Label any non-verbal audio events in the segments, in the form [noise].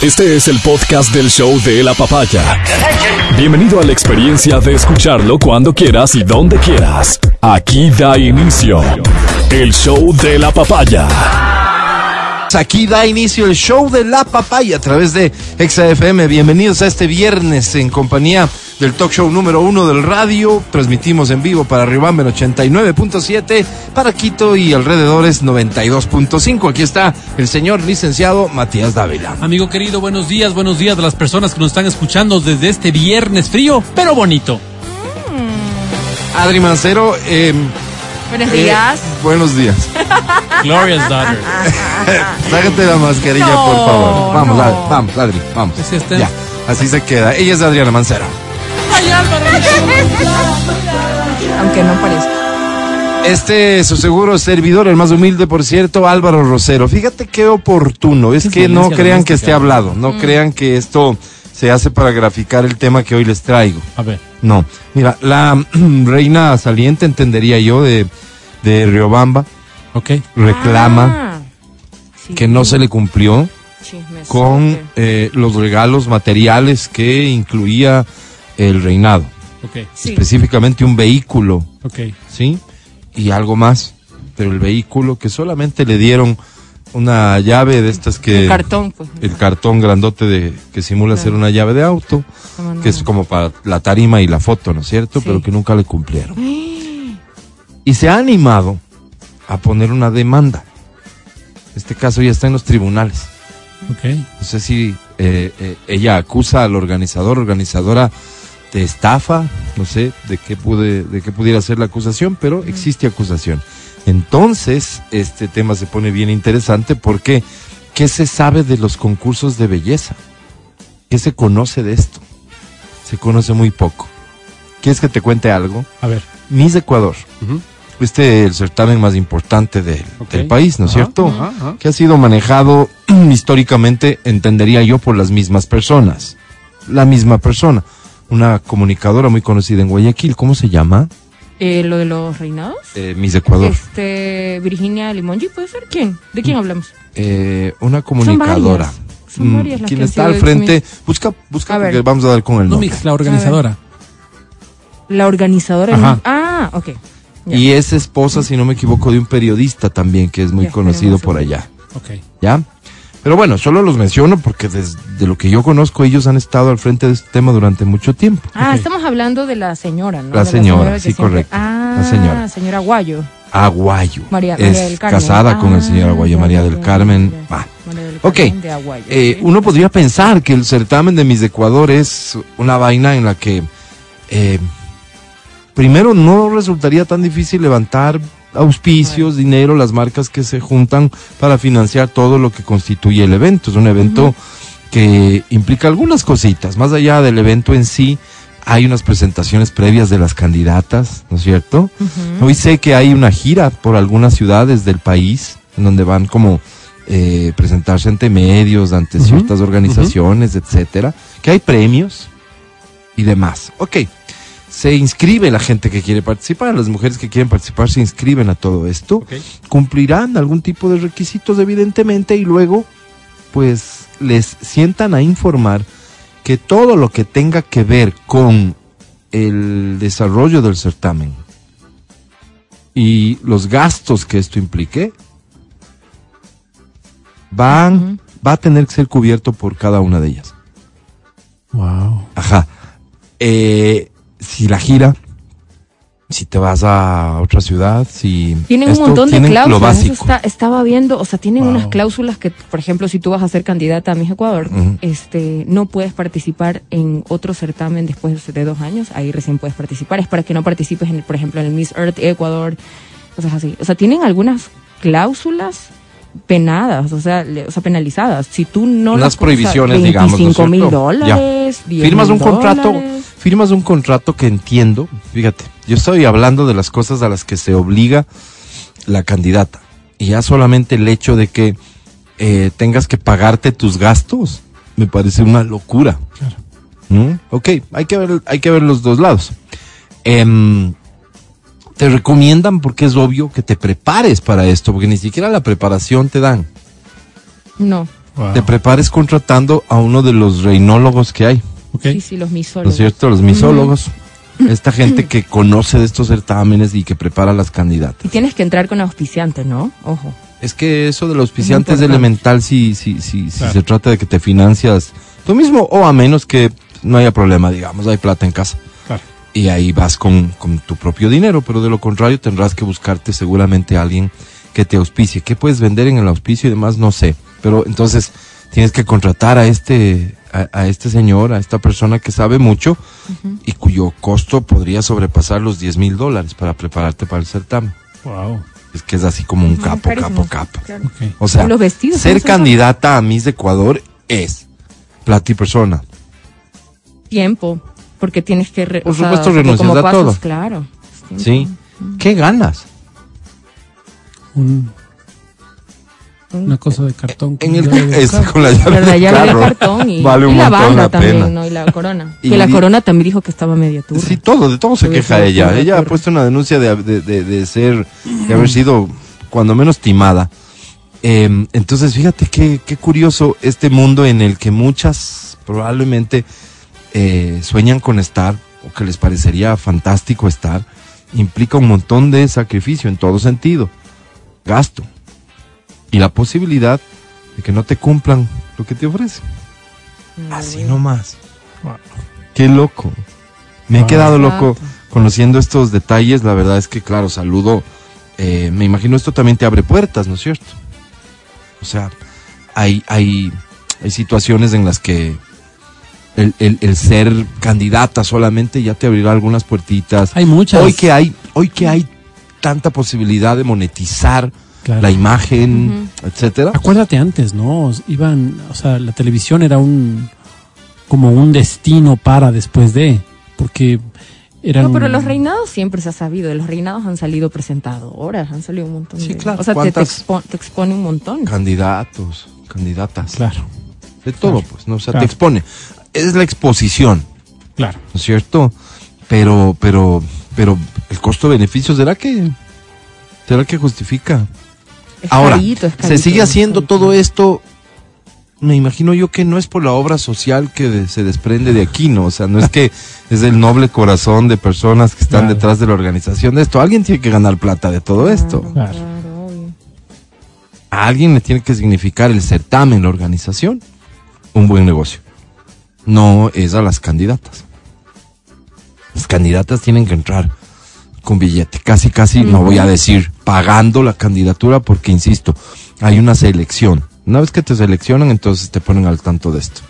Este es el podcast del show de la papaya. Bienvenido a la experiencia de escucharlo cuando quieras y donde quieras. Aquí da inicio el show de la papaya. Aquí da inicio el show de la papaya a través de XFM. Bienvenidos a este viernes en compañía del talk show número uno del radio. Transmitimos en vivo para Ribamben 89.7, para Quito y alrededores 92.5. Aquí está el señor licenciado Matías Dávila. Amigo querido, buenos días, buenos días a las personas que nos están escuchando desde este viernes frío, pero bonito. Adri Mancero, eh, Buenos eh, días. buenos días. [laughs] Gloria's daughter. [laughs] Sácate la mascarilla, No, por favor. Vamos, no. Adri, vamos, Adri, vamos. Así está. Ya, así se queda. Ella es Adriana Mancero. Aunque no parezca. Este es su seguro servidor, el más humilde, por cierto, Álvaro Rosero. Fíjate qué oportuno. Es que no crean que esté hablado. No crean que esto se hace para graficar el tema que hoy les traigo. A ver. No. Mira, la [clears throat] reina saliente, entendería yo, de, de Riobamba, Ok. reclama Ah, sí. que no se le cumplió con eh, los regalos materiales que incluía el reinado. Ok. Sí. Específicamente un vehículo Ok. ¿sí? Y algo más. Pero el vehículo que solamente le dieron una llave de estas que... El cartón, pues. El cartón grandote de que simula ser una llave de auto, No, no, que es como para la tarima y la foto, ¿no es cierto? Sí. Pero que nunca le cumplieron. Y se ha animado a poner una demanda. Este caso ya está en los tribunales. Ok. No sé si eh, eh, ella acusa al organizador, organizadora de estafa, no sé de qué pude, de qué pudiera ser la acusación, pero existe acusación. Entonces, este tema se pone bien interesante porque ¿qué se sabe de los concursos de belleza? ¿Qué se conoce de esto? Se conoce muy poco. ¿Quieres que te cuente algo? A ver. Miss Ecuador. Ujú. Este es el certamen más importante del, país, ¿no es cierto? Que ha sido manejado [clears throat] históricamente, entendería yo, por las mismas personas. La misma persona. Una comunicadora muy conocida en Guayaquil, ¿cómo se llama? Eh, lo de los reinados. Eh, Miss Ecuador. Este, Virginia Limongi, ¿puede ser? ¿Quién? ¿De quién hablamos? Eh, una Son comunicadora. varias. Son Mm, varias las Quien que han está al frente, busca, busca A ver. porque vamos a dar con el No nombre. mix, la organizadora. La organizadora. Ajá. Ah, ok. Ya. Y es esposa, si no me equivoco, de un periodista también que es muy Ya, conocido por allá. Ok. ¿Ya? Pero bueno, solo los menciono porque desde lo que yo conozco, ellos han estado al frente de este tema durante mucho tiempo. Ah, estamos hablando de la señora, ¿no? La De señora, sí, siempre- correcto. Ah, La señora. señora Guayo. Aguayo. María, es del Carmen. casada con el señor Ah, Aguayo, ya, María del Carmen. del Ok. De Aguayo, Eh, uno podría pensar que el certamen de Miss Ecuador es una vaina en la que eh, primero no resultaría tan difícil levantar auspicios, dinero, las marcas que se juntan para financiar todo lo que constituye el evento. Es un evento que implica algunas cositas. Más allá del evento en sí, hay unas presentaciones previas de las candidatas, ¿no es cierto? Hoy sé que hay una gira por algunas ciudades del país en donde van como eh, presentarse ante medios, ante ciertas organizaciones, etcétera, que hay premios y demás. Ok, se inscribe la gente que quiere participar, las mujeres que quieren participar se inscriben a todo esto, cumplirán algún tipo de requisitos evidentemente y luego pues les sientan a informar que todo lo que tenga que ver con el desarrollo del certamen y los gastos que esto implique van va a tener que ser cubierto por cada una de ellas. Wow. Ajá. Eh, si la gira, si te vas a otra ciudad, si Tienen esto un montón de cláusulas. lo eso básico. está- estaba viendo, o sea, tienen Wow. unas cláusulas que, por ejemplo, si tú vas a ser candidata a Miss Ecuador, este, no puedes participar en otro certamen después de dos años. Ahí recién puedes participar. Es para que no participes, en, por ejemplo, en el Miss Earth Ecuador, cosas así. O sea, tienen algunas cláusulas penadas, o sea, le- o sea penalizadas. Si tú no las prohibiciones, digamos, ¿no es 25 mil dólares, 10 firmas un contrato, dólares. firmas un contrato que entiendo, fíjate, yo estoy hablando de las cosas a las que se obliga la candidata. Y ya solamente el hecho de que eh, tengas que pagarte tus gastos, me parece una locura. ¿No? Ok, hay que ver, hay que ver los dos lados. Em, te recomiendan porque es obvio que te prepares para esto, porque ni siquiera la preparación te dan. No. Wow. te prepares contratando a uno de los reinólogos que hay. Sí, sí, los ¿no misólogos. es cierto? Los misólogos. Esta gente [clears throat] que conoce de estos certámenes y que prepara las candidatas. Y tienes que entrar con auspiciante, ¿no? Ojo. Es que eso de los auspiciantes es elemental si, si, si, si Claro. se trata de que te financias tú mismo o a menos que no haya problema, digamos, hay plata en casa. Y ahí vas con, con tu propio dinero, pero de lo contrario tendrás que buscarte seguramente a alguien que te auspicie. ¿Qué puedes vender en el auspicio y demás? No sé. Pero entonces tienes que contratar a este, a, a este señor, a esta persona que sabe mucho y cuyo costo podría sobrepasar los 10 mil dólares para prepararte para el certamen. Wow. Es que es así como un capo, capo, capo. Claro. O sea, O los vestidos, ser ¿cómo se candidata a Miss Ecuador es plata y persona. Tiempo. Porque tienes que. re- Por o sea, supuesto, renuncias a pasos, todo. Claro. ¿Sí? ¿Qué ganas? Un- Un- una cosa de cartón. con En el, llave de [laughs] es con la llave Ya carro. el cartón y, [laughs] vale un y la montón banda la también, pena. ¿no? Y la [laughs] corona. Y que la corona también dijo que estaba media turra. Sí, todo, de todo se queja que- ella. Ella ha puesto una denuncia de, de, de- de ser, de haber sido cuando menos timada. Eh, entonces, fíjate qué, qué curioso este mundo en el que muchas probablemente eh, sueñan con estar, o que les parecería fantástico estar, implica un montón de sacrificio en todo sentido, gasto y la posibilidad de que no te cumplan lo que te ofrecen. Así nomás. Wow. Qué loco. Me he quedado loco conociendo estos detalles. La verdad es que, claro, saludo. eh, me imagino esto también te abre puertas, ¿no es cierto? O sea, hay, hay, hay situaciones en las que el, el- el ser candidata solamente ya te abrirá algunas puertitas. Hay muchas. Hoy que hay, hoy que hay tanta posibilidad de monetizar Claro. la imagen, etcétera. Acuérdate antes, ¿no? Iban, o sea, la televisión era un como un destino para después de, porque eran No, pero los reinados siempre se ha sabido. Los reinados han salido presentadoras, han salido un montón Sí, de. claro. O sea, te, te, expo- te expone un montón. Candidatos, candidatas. Claro, De todo, Claro. pues, ¿no? O sea, Claro. te expone. Es la exposición. claro. ¿no es cierto? Pero, pero, pero el costo-beneficio será que, será que justifica. Es Ahora, carito, es se sigue haciendo todo esto. Me imagino yo que no es por la obra social que de- se desprende de aquí, ¿no? O sea, no es que [laughs] es el noble corazón de personas que están Claro. detrás de la organización de esto. Alguien tiene que ganar plata de todo esto. Claro. A alguien le tiene que significar el certamen, la organización, un buen negocio. No es a las candidatas. Las candidatas tienen que entrar con billete, casi, casi, no voy a decir pagando la candidatura porque, insisto, hay una selección. Una vez que te seleccionan, entonces te ponen al tanto de esto.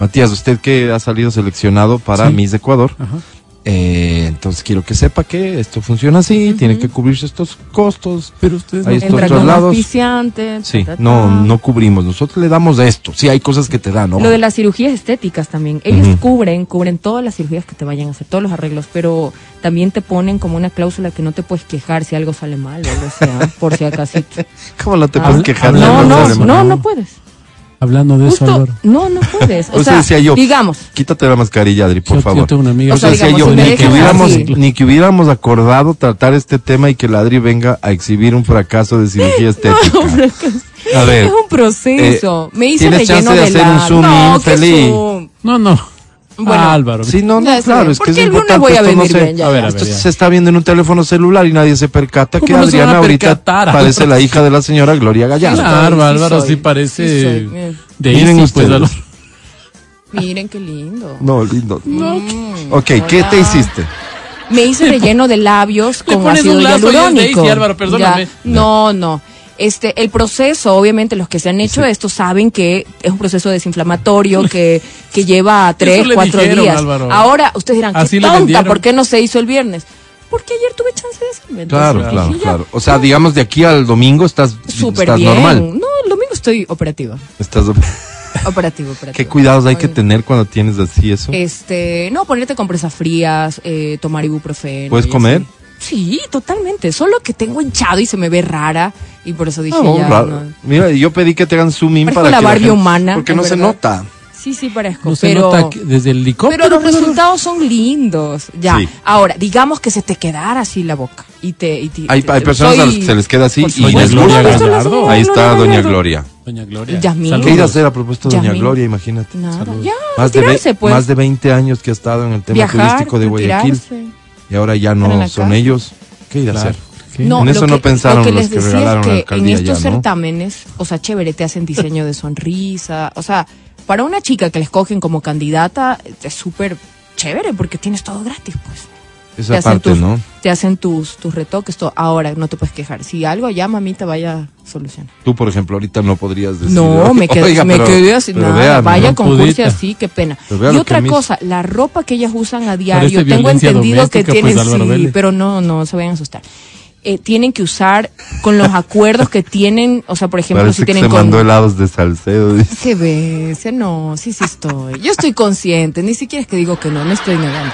Matías, usted que ha salido seleccionado para Sí. Miss Ecuador, Ajá. Eh, entonces quiero que sepa que esto funciona así, tiene que cubrirse estos costos, Pero ustedes Ahí no- está. Entra otros con lados. auspiciante. ta, Sí, ta, ta. no, no cubrimos. Nosotros le damos esto. Sí, hay cosas que te dan, ¿no? Lo de las cirugías estéticas también. Ellos cubren, cubren todas las cirugías que te vayan a hacer, todos los arreglos, pero también te ponen como una cláusula que no te puedes quejar si algo sale mal o sea, por si [laughs] acaso. ¿Cómo no te Ah, puedes quejar? No, no, no, no puedes. Hablando de eso, Justo, Álvaro. no, no puedes. [laughs] O eso sea, decía yo, digamos, Quítate la mascarilla, Adri, por Yo- yo favor. tengo una amiga O sea, eso decía digamos, yo, si ni que, hubiéramos, ni que hubiéramos acordado tratar este tema y que la Adri venga a exhibir un fracaso de cirugía [laughs] estética. A ver, es un proceso. Me hice tienes relleno chance de de, hacer un la... zoom no, in, ¿qué Feli. zoom? No, no. Bueno. Ah, Álvaro. Sí, no, no, Ya claro, es que es importante. voy a esto no venir se- bien, ya. A ver, a esto ver, ya. se está viendo en un teléfono celular y nadie se percata ¿Cómo que no Adriana ahorita percatar, parece la hija de la señora Gloria Gallardo. Sí, Claro, sí Álvaro soy, sí sí parece soy, eh. de Miren pues, ustedes. Miren qué lindo. No, lindo. Mm, Ok, ¿qué te hiciste? Me hice relleno de labios con ácido hialurónico. Daisy, Álvaro, perdóname. Ya. No, no. Este, el proceso, obviamente, los que se han hecho esto saben que es un proceso desinflamatorio que, que lleva tres, cuatro dijeron, días. Álvaro. Ahora, ustedes dirán, Así qué tonta. ¿por qué no se hizo el viernes? Porque ayer tuve chance de. Claro, entonces claro, dije, ya, claro. O sea, digamos, de aquí al domingo estás, Súper estás bien. normal. No, el domingo estoy operativa. Estás, [laughs] Operativo, operativo. ¿Qué cuidados hay que tener cuando tienes así eso? Este, no, ponerte compresas frías, eh, tomar ibuprofeno. ¿Puedes comer? así. Sí, totalmente. Solo que tengo hinchado y se me ve rara. Y por eso dije Ah, no, ya. raro. no. Mira, yo pedí que te hagan zoom in Parezco para la que Barbie gente- humana, Porque no se verdad. nota. Sí, sí parezco, No se pero... nota que desde el helicóptero. Pero los pues, resultados son lindos, ya. Sí. Ahora, digamos que se te quedara así la boca y te... y te- Hay, te- hay personas a las soy- que se les queda así y les Gloria. Gallardo. Ahí está Doña Gallardo. Gloria. Doña Gloria. Yasmín. ¿Qué irá a hacer a propósito de Doña Yasmín. Gloria? Imagínate. Nada, ya, Más de, pues. más de 20 años que ha estado en el tema Viajar, turístico de Guayaquil retirarse. Y ahora ya no la son casa. ellos. ¿Qué irá a Claro. hacer? No, En eso no que- pensaron lo que los les que decía regalaron es la que alcaldía en estos ya, ¿no? certámenes, o sea, chévere, te hacen diseño de sonrisa, o sea, para una chica que la escogen como candidata, es súper chévere porque tienes todo gratis, pues. Esa te hacen parte, tus, ¿no? Te hacen tus, tus retoques, todo. Ahora no te puedes quejar. Si algo ya, mamita, vaya a solucionar. Tú, por ejemplo, ahorita no podrías decir. No, me [laughs] quedé, "Oiga, me pero- quedé así, nada, vaya ¿no? con cursi así, qué pena. Y otra que cosa, la ropa que ellas usan a diario, tengo entendido que tienen, pues, sí, pero no, no se vayan a asustar. Eh, tienen que usar con los acuerdos que tienen, o sea, por ejemplo, Parece si que tienen se con... mandó helados de Salcedo. dice. [laughs] ¿Qué ves? No, sí, sí estoy. Yo estoy consciente, ni siquiera es que digo que no, no estoy negando.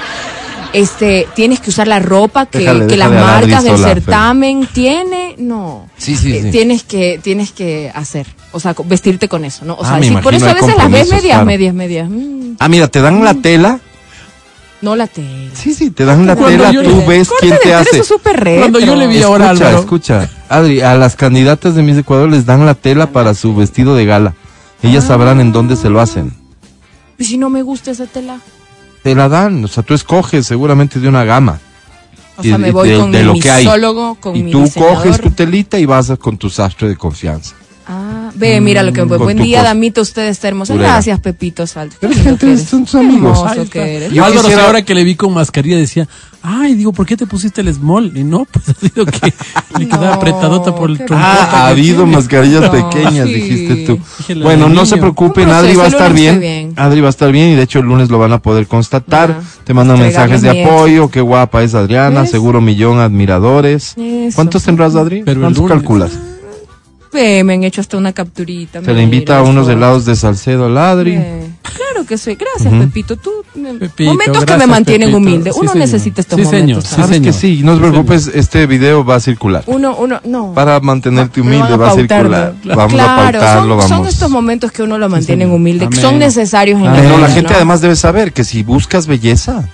Este, tienes que usar la ropa que, Déjale, que las déjale marcas del sola, certamen tiene, no. Sí, sí, Eh, sí. Tienes que, tienes que hacer, o sea, vestirte con eso, ¿no? O Ah, sea, por eso a veces las ves medias, claro. medias, medias. mm, Ah, mira, te dan la tela. no la tela. Sí, sí, te dan la Cuando tela. Tú le- ves Corte quién te hace. Eso. Cuando yo le vi ahora, Escucha, Álvaro. escucha. Adri, a las candidatas de Miss Ecuador les dan la tela para su vestido de gala. Ellas Ah. sabrán en dónde se lo hacen. Y si no me gusta esa tela, Te la dan, o sea, tú escoges seguramente de una gama. o sea, Y- me voy de- con de mi lo que hay. con y mi tú diseñador. coges tu telita y vas con tu sastre de confianza. Ah, ve, mira lo que Con buen tu día, Damita, usted está hermoso. Gracias, Pepito Salto. Son tus amigos. Yo Álvaro, ahora que le vi con mascarilla decía, ay, digo, ¿por qué te pusiste el small? Y no, [laughs] pues ha sido que le quedaba No, apretadota por el trompota. Ah, ha habido tiene. mascarillas No, pequeñas, sí. dijiste tú. Bueno, no se preocupen, Adri va a estar bien. Adri va a estar bien y de hecho el lunes lo van a poder constatar. Ya. Te mandan Entregarle mensajes de apoyo, qué guapa es Adriana, seguro millón admiradores. ¿Cuántos tendrás, Adri? ¿Cuántos calculas? Ve, me han hecho hasta una capturita. Se le invita a unos helados de Salcedo al Adri. Ve. Claro que sí. Gracias, Ujú. Pepito. Tú, Pepito, momentos que me gracias, mantienen Pepito. humilde. Sí, Uno señor. necesita estos Sí, momentos. señor. Sí, ¿sabes? Sabes que señor. sí, no te preocupes, este video va a circular. Uno, uno, no. Para mantenerte humilde va a circular. Claro. Vamos a Claro, pautarlo, son, son vamos. estos momentos que uno lo mantiene señor. humilde, que Amén. son necesarios en la. Pero vida. la gente ¿no? además debe saber que si buscas belleza,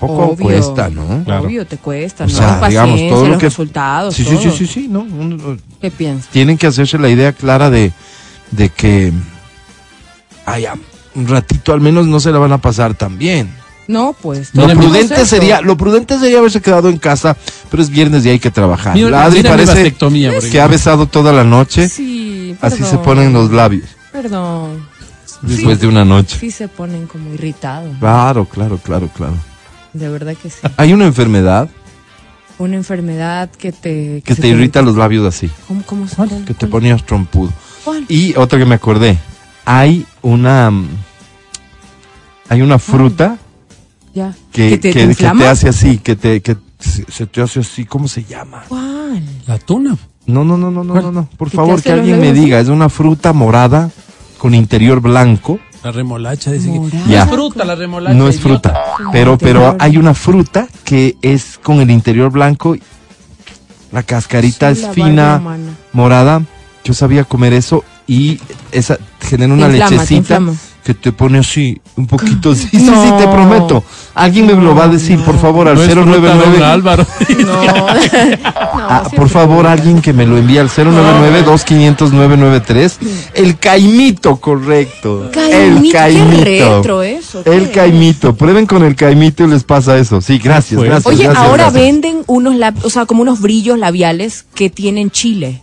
poco Obvio. cuesta, ¿no? Claro. Obvio, te cuesta, O ¿no? sea, Paciencia, digamos, todo lo los que- resultados. Sí, sí, sí, todo. sí, sí, no. uno- ¿Qué piensas? tienen que hacerse la idea clara de, de que un ratito al menos no se la van a pasar tan bien. No, pues. Lo prudente sería, lo prudente sería haberse quedado en casa, pero es viernes y hay que trabajar. Mira, La Adri parece que ha besado toda la noche, Sí, así se perdón. ponen los labios Perdón. después de una noche. Sí se ponen como irritados. Claro, claro, claro, claro. De verdad que sí. Hay una enfermedad Una enfermedad que te... que te irrita los labios así, ¿Cómo, cómo se que te ponías trompudo. cuál? Y otra que me acordé, hay una mm, hay una fruta Ya. que, ¿Que te, que- te que inflama? te hace así, que te que se, se te hace así, ¿cómo se llama? ¿Cuál? La tuna. No, no, no, no, no, no, no. Por ¿Que te favor, que alguien me diga, es una fruta morada con interior blanco. La remolacha. Dice que- Ya. es fruta la remolacha. No es idiota. fruta, pero pero hay una fruta que es con el interior blanco. La cascarita Sí, la es fina, morada. Yo sabía comer eso y esa genera una inflama, lechecita que te pone así, un poquito. Sí, sí, sí, te prometo. Alguien me lo va a decir, por favor, al No es fruta, don 099. Álvaro. [laughs] No. [laughs] Ah, por favor, alguien que me lo envíe al 099-2500-993. El caimito, correcto. Caimito, el qué caimito. retro eso, qué El caimito. Prueben con el caimito y les pasa eso. Sí, gracias, Pues. gracias. Oye, gracias, ahora gracias. venden unos, lab- o sea, como unos brillos labiales que tienen chile.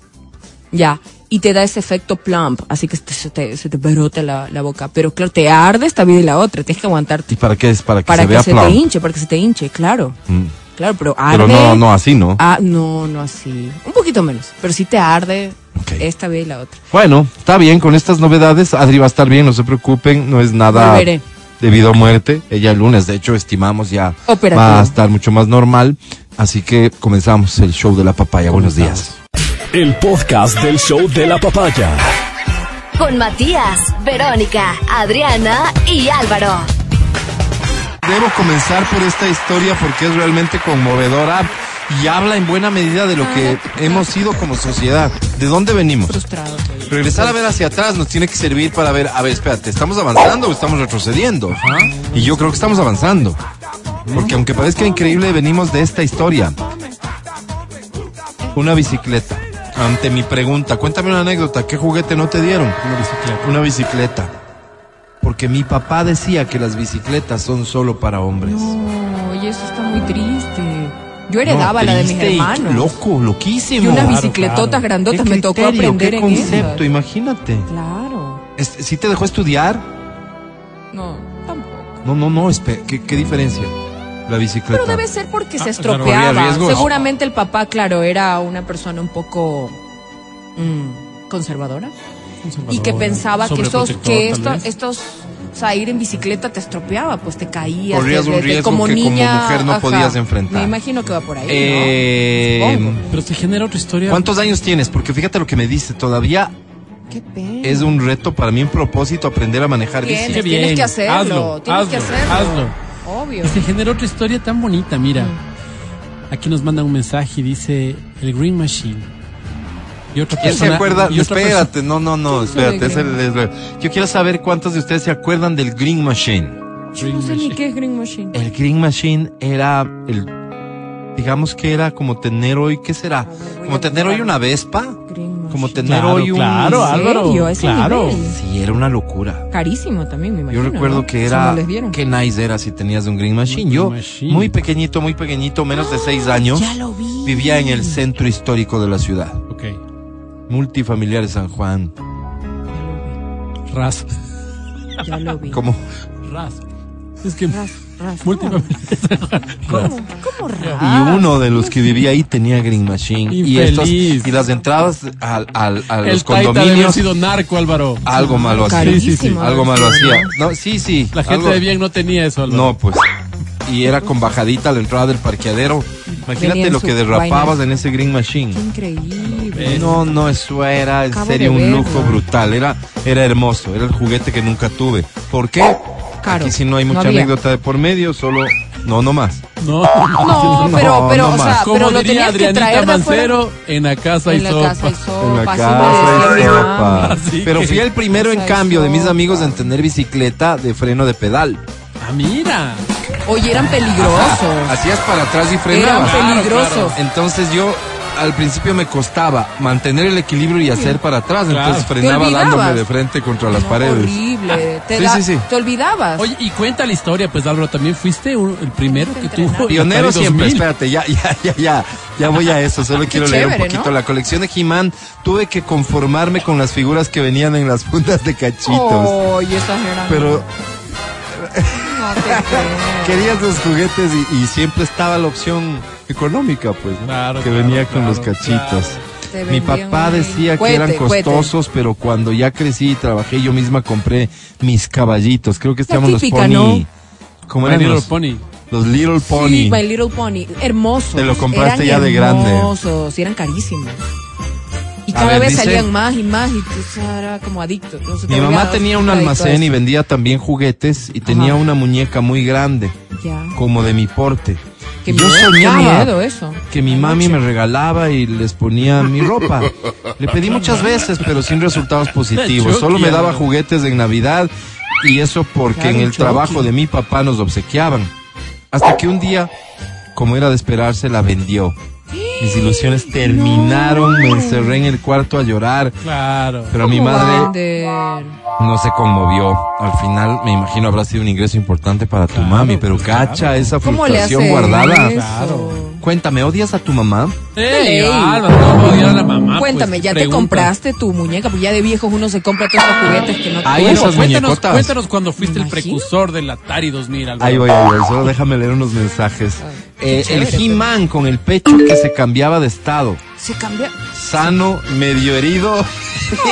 Ya. Y te da ese efecto plump, así que te- se te, se te brota la, la boca. Pero claro, te arde esta vida y la otra, tienes que aguantarte. ¿Y para qué es? Para que Para se que vea se plump. te hinche, para que se te hinche, claro. Mm. Claro, pero arde. Pero no, no así, ¿no? Ah, no, no así. Un poquito menos. Pero sí te arde esta vida y la otra. Bueno, está bien con estas novedades. Adri va a estar bien, no se preocupen. No es nada Volveré. debido a muerte. Ella el lunes, de hecho, estimamos ya Operativo. va a estar mucho más normal. Así que comenzamos el show de la papaya. Buenos días. El podcast del show de la papaya. Con Matías, Verónica, Adriana y Álvaro. Debo comenzar por esta historia porque es realmente conmovedora y habla en buena medida de lo que hemos sido como sociedad. ¿De dónde venimos? Frustrado. Regresar a ver hacia atrás nos tiene que servir para ver, a ver, espérate, ¿estamos avanzando o estamos retrocediendo? Y yo creo que estamos avanzando. Porque aunque parezca increíble, venimos de esta historia. Una bicicleta. Ante mi pregunta, cuéntame una anécdota, ¿qué juguete no te dieron? Una bicicleta. Una bicicleta. Porque mi papá decía que las bicicletas son solo para hombres. No, y eso está muy triste. Yo heredaba No, la de mis hermanos. Loco, loquísimo. Y unas Claro, bicicletotas claro. grandotas ¿Qué me tocó aprender qué en concepto, eso. imagínate. Claro. ¿Sí te dejó estudiar? No, tampoco. No, no, no, ¿qué, qué diferencia? La bicicleta. Pero debe ser porque se Ah, estropeaba. Seguramente el papá, claro, era una persona un poco mm, conservadora y que pensaba que estos, que esto- estos, o sea, ir en bicicleta te estropeaba, pues te caías. Corrías un riesgo como que como niña, mujer no ajá. podías enfrentar. Me imagino que va por ahí. Eh. Pero se genera otra historia. ¿Cuántos años tienes? Porque fíjate lo que me dice, todavía Qué pena. es un reto para mí, un propósito aprender a manejar bici. Tienes, Qué bien. tienes que hacerlo. Hazlo, tienes que hacerlo. hazlo. Obvio. Y se genera otra historia tan bonita, mira. Aquí nos manda un mensaje y dice el Green Machine. Y otra ¿Quién se persona- acuerda? y otra Espérate, no, no, no, ¿Quién sabe espérate. es- yo quiero saber cuántos de ustedes se acuerdan del Green Machine. Yo no sé ni qué es Green Machine. El Green Machine era el, digamos que era como tener hoy, ¿qué será? Como tener hoy una Vespa, Green Machine. Como tener Claro, hoy un... claro, ¿En Álvaro. ese Claro. nivel? Sí, era una locura. Carísimo también, me imagino. Yo recuerdo ¿no? que era, no qué nice era si tenías un Green Machine. Yo, Machine. muy pequeññito, muy pequeñito, menos de seis [gasps] años, Ya lo vi. vivía en el centro histórico de la ciudad. Ok. Multifamiliar de San Juan. Ras. Ya lo vi. Como, Ras. Es que ras. Múltiples. [laughs] ¿Cómo? ¿Cómo y uno de los que vivía ahí tenía Green Machine. Y, estos, y las entradas al, al- a El los haber condominios, sido narco, Álvaro. algo malo hacía. Sí, sí, sí. Algo malo hacía. sí, sí. La gente algo- de bien no tenía eso, Álvaro. No, pues. Y era con bajadita a la entrada del parqueadero. Imagínate Venía lo que derrapabas en ese Green Machine. Qué increíble. No, no, eso era en Acabo serio un lujo brutal. Era, era hermoso. Era el juguete que nunca tuve. ¿Por qué? Caro. Aquí si no hay mucha anécdota de por medio, solo. No, no más. No. No, [laughs] No, pero, pero, no o sea, pero lo diría tenías que de. Mancero, en la casa En la sopa. casa hay sopa. En la casa mi sopa. Pero fui el primero en cambio de mis amigos en tener bicicleta de freno de pedal. Ah, mira. Oye, eran peligrosos. Hacías para atrás y Eran frenabas. Claro, peligrosos. Entonces yo al principio me costaba mantener el equilibrio y hacer para atrás. Claro. Entonces frenaba dándome de frente contra las No, paredes. Horrible. [laughs] Te, Sí, da- sí, sí. te olvidabas. Oye, y cuenta la historia, pues Álvaro, también fuiste un- el primero que tuvo. Pionero siempre, 2000. espérate, ya, ya, ya, ya, ya voy a eso, solo [laughs] quiero leer un poquito. ¿no? La colección de He-Man, tuve que conformarme con las figuras que venían en las fundas de cachitos. Oye, exagerando. Pero No te creo. quería esos juguetes y, y siempre estaba la opción económica, pues, ¿no? Claro, que claro, venía con los cachitos. Mi papá decía que eran cuete. costosos, pero cuando ya crecí y trabajé, yo misma compré mis caballitos. Creo que llaman los pony. ¿no? ¿Cómo eran Little los, Pony. los Little Pony? Sí, My Little Pony. Hermosos. Te lo compraste Eran ya de grande. Hermosos. Y eran carísimos. Y cada ver, vez dice- salían más y más y tú era como adicto. Entonces, Mi mamá tenía un almacén y vendía también juguetes y tenía una muñeca muy grande, Ya. como de mi porte. Qué yo miedo, soñaba Qué miedo eso. que mi mami me regalaba y les ponía mi ropa. Le pedí muchas veces, pero sin resultados positivos. Solo me daba juguetes en Navidad y eso porque en el trabajo de mi papá nos obsequiaban. Hasta que un día, como era de esperarse, la vendió. Mis ilusiones terminaron, me encerré en el cuarto a llorar, Claro. pero mi ¿Cómo va a madre no se conmovió. Al final, me imagino, habrá sido un ingreso importante para tu mami, pero pues, cacha claro. esa ¿Cómo le hace frustración guardada. eso? Claro. Cuéntame, ¿odias a tu mamá? Ey, Ey. Álvaro, ¿cómo odiar a la mamá? Cuéntame, Pues, ¿ya te compraste tu muñeca? Pues ya de viejos uno se compra todos los juguetes que no Ay, Bueno, esas cuéntanos, muñecotas. cuéntanos cuando fuiste el precursor del Atari 2000, Álvaro. Ahí voy, ahí voy, solo déjame leer unos mensajes. Eh, el He-Man con el pecho que se cambiaba de estado. Se cambia. Sano, medio herido. [laughs]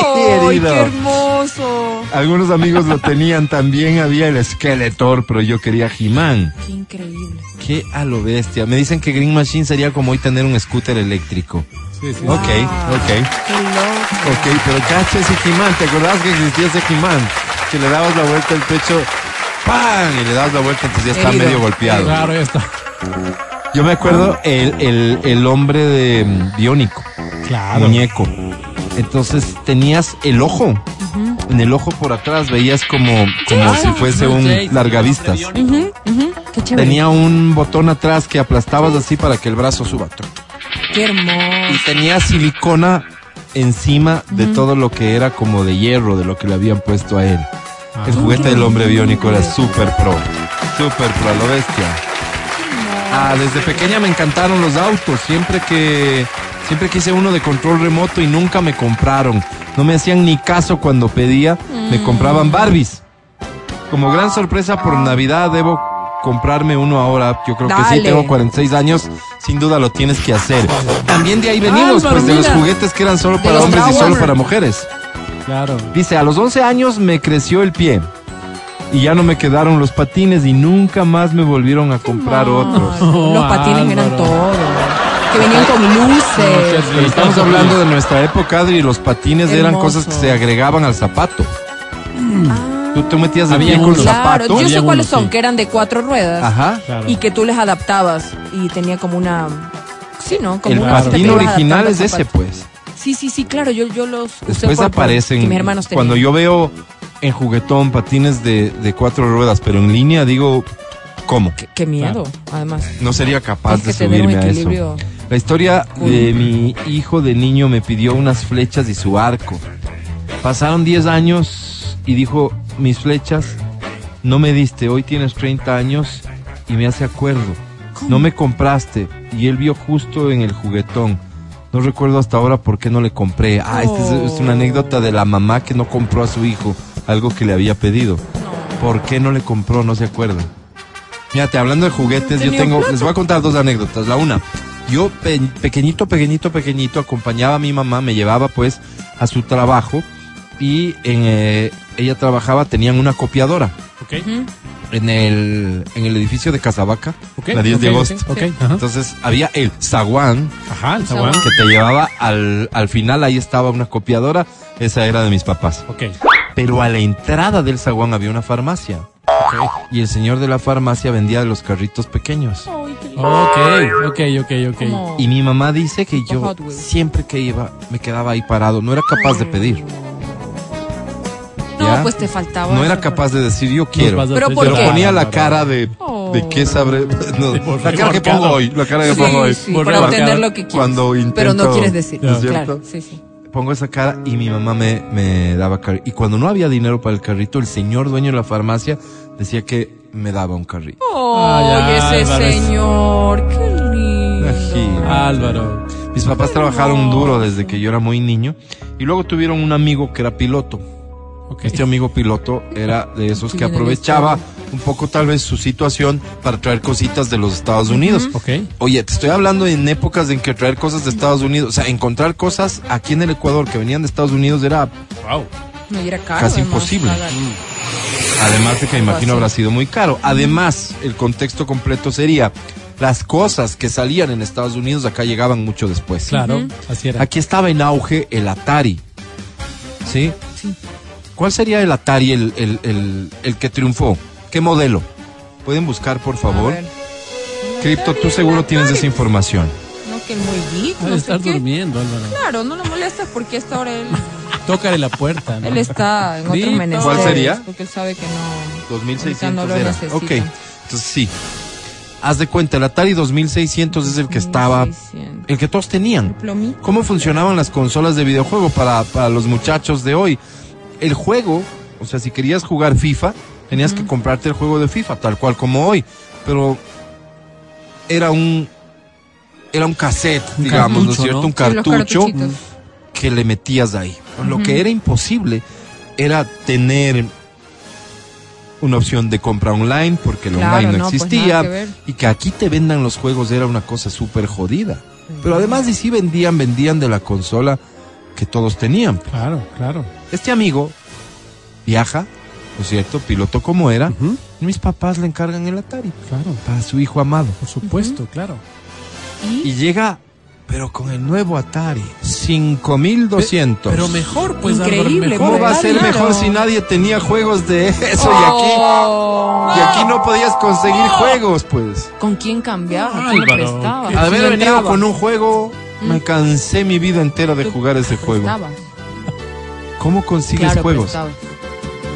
¡Ay, herido. qué hermoso! Algunos amigos lo tenían también, había el Skeletor, pero yo quería He-Man. Qué increíble. Qué a lo bestia. Me dicen que Green Machine sería como hoy tener un scooter eléctrico. Sí, sí. Ok, ok. Qué loco. Ok, pero cacha ese He-Man, ¿te acordás que existía ese He-Man? Que le dabas la vuelta al pecho, ¡pam! Y le dabas la vuelta, entonces ya está Herido. medio golpeado. Claro, ya está. Yo me acuerdo el, el, el hombre de mm, Biónico, Claro. muñeco. Entonces tenías el ojo. En el ojo por atrás veías como, como Ah, si fuese un largavistas. Qué chévere. Tenía un botón atrás que aplastabas así para que el brazo suba. Qué hermoso. Y tenía silicona encima de todo lo que era como de hierro, de lo que le habían puesto a él. El juguete del hombre biónico era super pro. Super pro, a lo bestia. Ah, desde pequeña me encantaron los autos. Siempre que siempre quise uno de control remoto y nunca me compraron. No me hacían ni caso cuando pedía. Me compraban Barbies. Como gran sorpresa por Navidad debo comprarme uno ahora. Yo creo que sí, tengo 46 años. Sin duda lo tienes que hacer. También de ahí venimos, Álvaro, pues de los juguetes que eran solo para hombres y solo para mujeres. Claro. Dice, a los 11 años me creció el pie y ya no me quedaron los patines y nunca más me volvieron a comprar otros. [laughs] Los patines eran todo. Que venían con luces. Pero estamos hablando de nuestra época, Adri, los patines eran cosas que se agregaban al zapato. Tú te metías Había pie con. Claro, zapato. yo sé Había cuáles uno, son, sí. que eran de cuatro ruedas Ajá. Claro. y que tú les adaptabas y tenía como una... Sí, ¿no? Como El una patín original es ese, pues. Sí, sí, sí, claro, yo, yo los usé Después por- aparecen. que mis hermanos tenían. cuando yo veo en juguetón patines de, de cuatro ruedas, pero en línea, digo, ¿cómo? Qué, qué miedo, además. No sería capaz de que subirme a eso. La historia de mi hijo de niño me pidió unas flechas y su arco. Pasaron 10 años y dijo, mis flechas no me diste, hoy tienes 30 años y me hace acuerdo. No me compraste y él vio justo en el juguetón. No recuerdo hasta ahora por qué no le compré. Ah, esta es, es una anécdota de la mamá que no compró a su hijo algo que le había pedido. ¿Por qué no le compró? No se acuerda. Fíjate, hablando de juguetes, yo tengo, les voy a contar dos anécdotas. La una, yo pe- pequeñito, pequeñito, pequeñito, acompañaba a mi mamá, me llevaba pues a su trabajo y en, eh, ella trabajaba, tenían una copiadora Ok. En el, en el edificio de Casabaca, Ok. la 10 de ok, agosto. Ok. ok, Ajá. Entonces había el zaguán Ajá, el zaguán. que te llevaba al, al final, ahí estaba una copiadora, esa era de mis papás. Ok. Pero a la entrada del zaguán había una farmacia. Y el señor de la farmacia vendía los carritos pequeños. Ok, ok, ok, ok. Como- Y mi mamá dice que yo siempre que iba me quedaba ahí parado, no era capaz de pedir. No, ¿Ya? pues te faltaba. No era capaz de decir yo quiero. Pero ¿por Pero qué? ponía la cara de, Oh. de qué sabré. [laughs] no, por la cara que pongo hoy, la cara que Sí, pongo hoy. sí, Por para obtener lo que quieres. Cuando Pero no intento- quieres decir. ¿No es cierto? Claro, sí, sí. Pongo esa cara y mi mamá me, me daba carrito. Y cuando no había dinero para el carrito, el señor dueño de la farmacia decía que me daba un carrito. Ay, Ay, ese Álvarez. señor, qué lindo. Imagínate. Álvaro. Mis papás trabajaron duro desde que yo era muy niño y luego tuvieron un amigo que era piloto. Este amigo piloto era de esos que aprovechaba un poco tal vez su situación para traer cositas de los Estados Unidos. Ok. Oye, te estoy hablando en épocas en que traer cosas de Estados Unidos, o sea, encontrar cosas aquí en el Ecuador que venían de Estados Unidos era Wow. No, era caro. Casi además, imposible. pagar. Además de que me imagino habrá sido muy caro. Además, el contexto completo sería las cosas que salían en Estados Unidos acá llegaban mucho después. Claro, así era. Aquí estaba en auge el Atari. ¿Sí? Sí. ¿Cuál sería el Atari el, el, el, el que triunfó? ¿Qué modelo? Pueden buscar, por favor. Cripto, tú seguro tienes esa información. No, que el muy no estar qué. durmiendo, Álvaro. Claro, no lo molestas porque hasta ahora él, [laughs] Tócale la puerta, ¿no? él está en otros Grito. menesteres. ¿Cuál sería? Porque él sabe que no. 2600 no lo era. necesita. Ok, entonces sí. Haz de cuenta, el Atari 2600 es el que estaba, 1600. el que todos tenían. ¿Cómo funcionaban las consolas de videojuego para, para los muchachos de hoy? El juego, o sea, si querías jugar FIFA, tenías que comprarte el juego de FIFA, tal cual como hoy. Pero era un, era un cassette, Un digamos, ¿no es cartucho, cierto? ¿no? Un Sí, cartucho que le metías ahí. Lo que era imposible era tener una opción de compra online porque el Claro, online no, no, pues existía que y que aquí te vendan los juegos era una cosa súper jodida. Pero además y si vendían, vendían de la consola que todos tenían. Claro, claro. Este amigo viaja, ¿no es cierto? Piloto como era. Mis papás le encargan el Atari Claro, para su hijo amado. por supuesto, claro. Y llega, pero con el nuevo Atari, 5200. Pero mejor, pues, Increíble, Álvaro, mejor. ¿Cómo va a ser Claro. mejor si nadie tenía juegos de eso Oh. y aquí y aquí no podías conseguir juegos, pues? ¿Con quién cambiaba? ¿Quién le prestaba? haber ¿Quién venido con un juego Me cansé mi vida entera de jugar ese juego. ¿Cómo consigues Claro, juegos? prestabas.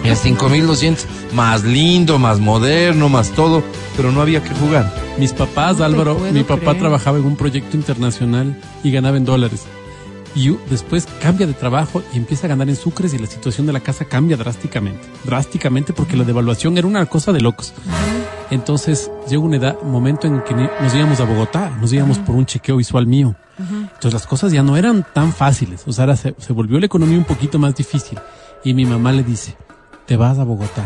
En 5200, más lindo, más moderno, más todo, pero no había que jugar. Mis papás, No Álvaro, mi papá creer. trabajaba en un proyecto internacional y ganaba en dólares. Y después cambia de trabajo y empieza a ganar en sucres y la situación de la casa cambia drásticamente. Drásticamente porque la devaluación era una cosa de locos. Entonces llega un edad, momento en que nos íbamos a Bogotá, nos íbamos por un chequeo visual mío. Entonces las cosas ya no eran tan fáciles. O sea, ahora se, se volvió la economía un poquito más difícil. Y mi mamá le dice, te vas a Bogotá,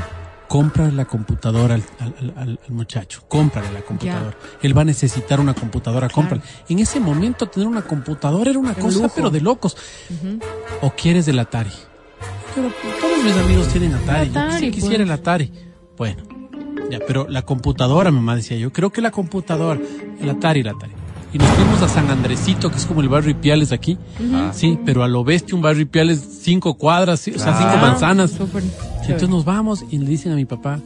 cómprale la computadora al, al- al- al- al muchacho, cómprale la computadora. Él va a necesitar una computadora, cómprale. En ese momento tener una computadora era una cosa, lujo. pero de locos. ¿O quieres el Atari? Pero todos mis amigos tienen Atari. Yo Atari, quisi- quisiera pues. el Atari. Bueno, ya, pero la computadora, mamá decía yo, creo que la computadora, el Atari, el Atari. Y nos fuimos a San Andresito, que es como el barrio Ipiales aquí. Sí, pero a lo bestia un barrio Ipiales, cinco cuadras, o sea, cinco Claro. manzanas. Súper Entonces nos vamos y le dicen a mi papá,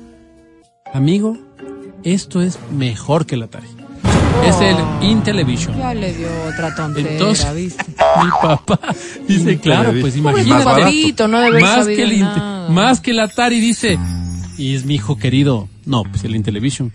amigo, esto es mejor que el Atari. Es el Intellivision. Ya le dio otra tontera, Entonces, ¿viste? [laughs] mi papá dice, claro, pues imagínate. papadito, no debe haber más que, el Inte- nada. más que el Atari dice, y es mi hijo querido. No, pues el Intellivision.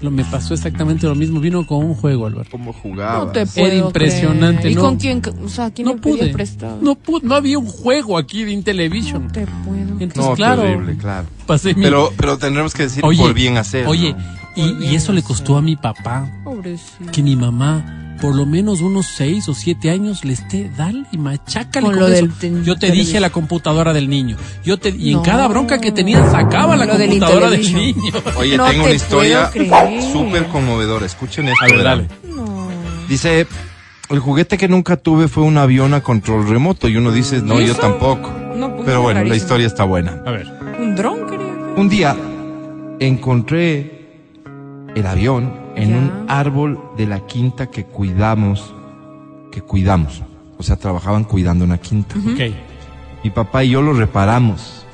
Lo, me pasó exactamente lo mismo. Vino con un juego, Álvaro. ¿Cómo jugaba? No te Era puedo impresionante, creer. ¿Y ¿no? con quién? O sea, ¿quién No pude. prestado? No pude. No había un juego aquí de Intellivision. te puedo. Entonces, No, claro. terrible, claro. Pasé mi- Pero, pero tendremos que decir Oye, por bien hacer. Oye, ¿no? y, y eso le costó a mi papá Pobrecito. que mi mamá por lo menos unos seis o siete años le esté dale y machácale Con con lo eso. del ten- Yo te dije la computadora del niño. Yo te y en cada bronca que tenían sacaba la del computadora del niño. [laughs] Oye, No tengo te una historia súper conmovedora. Escuchen esto. A ver, dale. No. Dice, el juguete que nunca tuve fue un avión a control remoto. Y uno dice, no, yo tampoco. No, pues, Pero bueno, la historia está buena. A ver. ¿Un dron, quería? Un día encontré el avión en Ya. un árbol de la quinta que cuidamos, que cuidamos. O sea, trabajaban cuidando una quinta. Ok. Mi papá y yo lo reparamos.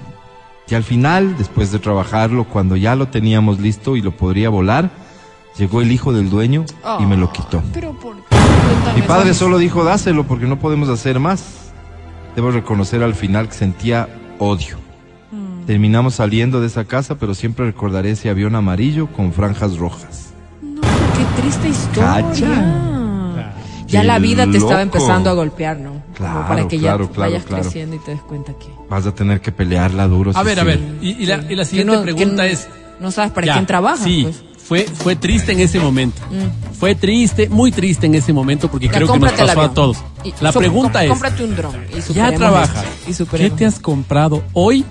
Y al final, después de trabajarlo, cuando ya lo teníamos listo y lo podría volar, llegó el hijo del dueño y me lo quitó. Pero por qué cuentan Mi padre solo dijo, dáselo porque no podemos hacer más. Debo reconocer al final que sentía odio. Mm. Terminamos saliendo de esa casa, pero siempre recordaré ese avión amarillo con franjas rojas. Triste historia. Cacha. Ya Qué la vida te estaba empezando a golpear, ¿no? Claro, Como para que claro, ya claro, vayas claro. creciendo y te des cuenta que... Vas a tener que pelearla duro. A ver, a ver. Y, y la, y la que siguiente no- pregunta no- es. No sabes para ya, quién trabajas, Sí, pues. fue, fue triste en ese momento. Mm. Fue triste, muy triste en ese momento porque Ya, creo que nos pasó a todos. Y- La so- pregunta com- es, Cómprate un dron y ya esto, y ¿qué te has comprado hoy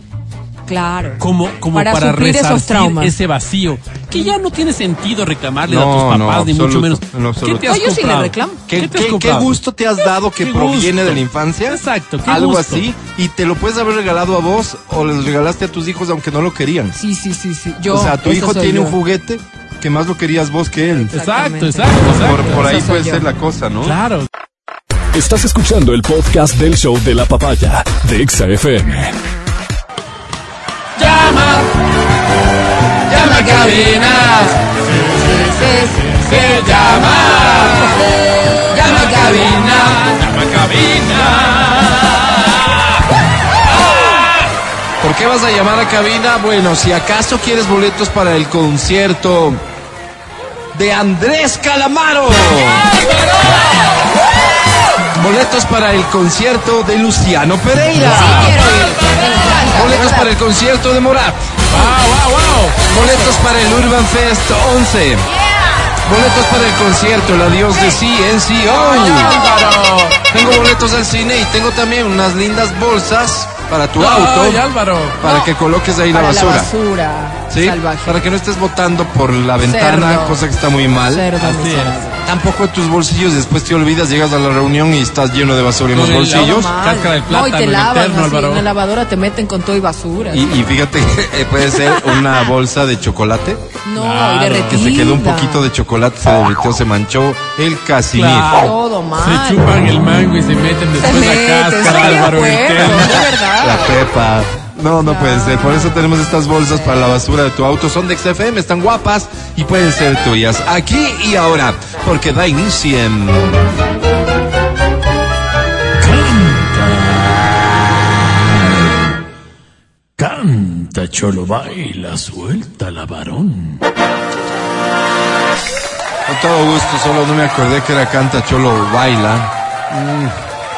Claro. como, como Para para, resarcir ese vacío? Que ya no tiene sentido reclamarle a tus papás, no, ni mucho menos. ¿Qué te has No, yo sí le reclamo. ¿Qué, ¿Qué te has qué- comprado? qué gusto te has [laughs] dado que proviene gusto. de la infancia? Exacto, qué Algo gusto. así. Y te lo puedes haber regalado a vos o les regalaste a tus hijos aunque no lo querían. Sí, sí, sí, sí. Yo, o sea, tu hijo tiene yo. un juguete que más lo querías vos que él. Exacto, exacto, exacto. Por, por ahí puede yo. ser la cosa, ¿no? Claro. Estás escuchando el podcast del show de la papaya de Exa FM. Llama, llama a cabina, se llama, llama a cabina, llama a cabina. ¿Por qué vas a llamar a cabina? Bueno, si acaso quieres boletos para el concierto de Andrés Calamaro. Boletos para el concierto de Luciano Pereira. Quiero ir. Boletos para el concierto de Morat. Wow, wow, wow. Boletos para el Urban Fest 11. Boletos para el concierto El Adiós de CNCO. Tengo boletos al cine y tengo también unas lindas bolsas para tu auto. Ay, Álvaro. Para que coloques ahí la basura. la basura. ¿Sí? Salvaje. Para que no estés botando por la ventana, Cerdo. cosa que está muy mal. Cerdo, Así miserable. Tampoco tus bolsillos, después te olvidas, llegas a la reunión y estás lleno de basura en los bolsillos. Cáscara de No, y te en lavan eterno, así, Álvaro. en la lavadora te meten con todo y basura. Y, y fíjate que eh, puede ser una bolsa de chocolate no, Claro. y derretida. que se quedó un poquito de chocolate, se derritió, se manchó el casimir. Claro. Todo mal. Se chupan el mango y se meten Se después meten, la cáscara, Álvaro. de verdad. La pepa. No, no puede ser. Por eso tenemos estas bolsas para la basura de tu auto. Son de XFM, están guapas y pueden ser tuyas. Aquí y ahora, porque da inicio en... Canta. Canta, cholo, baila, suelta la varón. Con todo gusto, solo no me acordé que era canta, cholo, baila. Mm,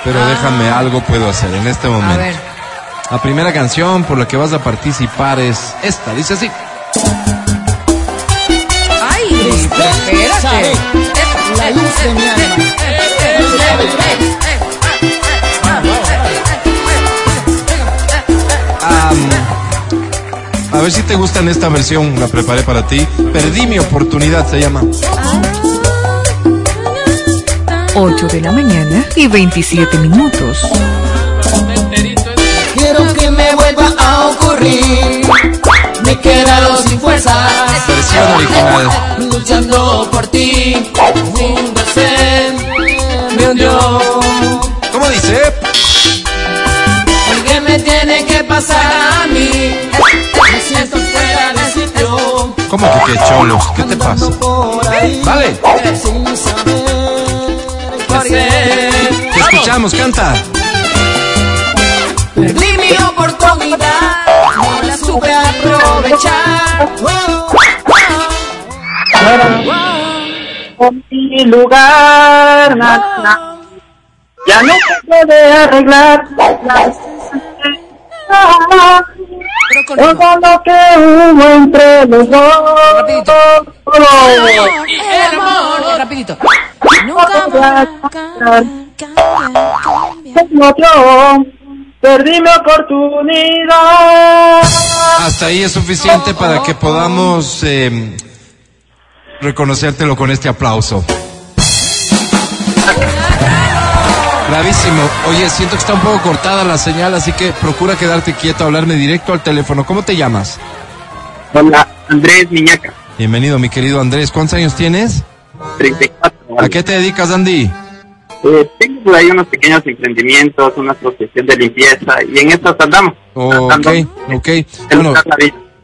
pero ah. déjame, algo puedo hacer en este momento. La primera canción por la que vas a participar es esta, dice así. ¡Ay! Espérate. La luz de mi alma. Am, a ver si te gustan esta versión, la preparé para ti. Perdí mi oportunidad, se llama. 8 de la mañana y 27 minutos. Me vuelva a ocurrir. Me quedaron sin fuerzas. [laughs] Original. Luchando por ti. Un deseo me hundió. ¿Cómo dice? ¿Por qué me tiene que pasar a mí? Me siento fuera de sitio. ¿Cómo que qué cholos? ¿Qué te pasa? Vale, te escuchamos, canta. Perdí mi oportunidad, no la supe aprovechar. con mi lugar ya no se puede arreglar. Todo lo que hubo entre los dos. El amor. Rapidito. Nunca va a cambiar, perdí mi oportunidad Hasta ahí es suficiente para que podamos eh, reconocértelo con este aplauso. Bravísimo. Oye, siento que está un poco cortada la señal, así que procura quedarte quieto, hablarme directo al teléfono. ¿Cómo te llamas? hola Andrés Miñaca Bienvenido, mi querido Andrés. ¿Cuántos años tienes? 34 ¿A qué te dedicas, Andy? Eh, tengo por ahí unos pequeños emprendimientos una profesión de limpieza y en esto andamos Ok, tratando ok. Bueno.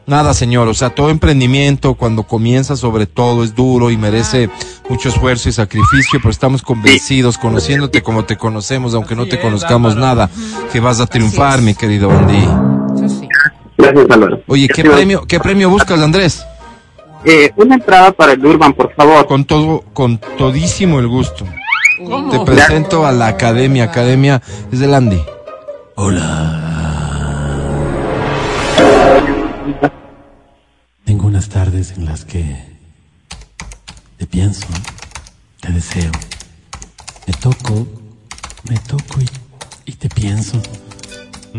Nada, señor. O sea, todo emprendimiento cuando comienza sobre todo es duro y merece mucho esfuerzo y sacrificio, pero estamos convencidos, conociéndote como te conocemos, aunque no te conozcamos nada, que vas a triunfar, mi querido sí. Gracias, Álvaro. Oye, ¿qué Gracias. premio, qué premio buscas, Andrés? Eh, una entrada para el Urban, por favor. Con todo, con todísimo el gusto. Te presento a la academia. Academia es del Andy. Tengo unas tardes en las que te pienso, te deseo, me toco, me toco y, y te pienso.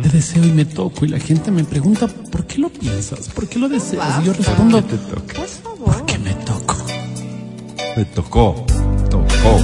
Te deseo y me toco y la gente me pregunta, ¿por qué lo piensas? ¿Por qué lo deseas? Y yo respondo, Por favor. porque me toco. Me tocó, tocó.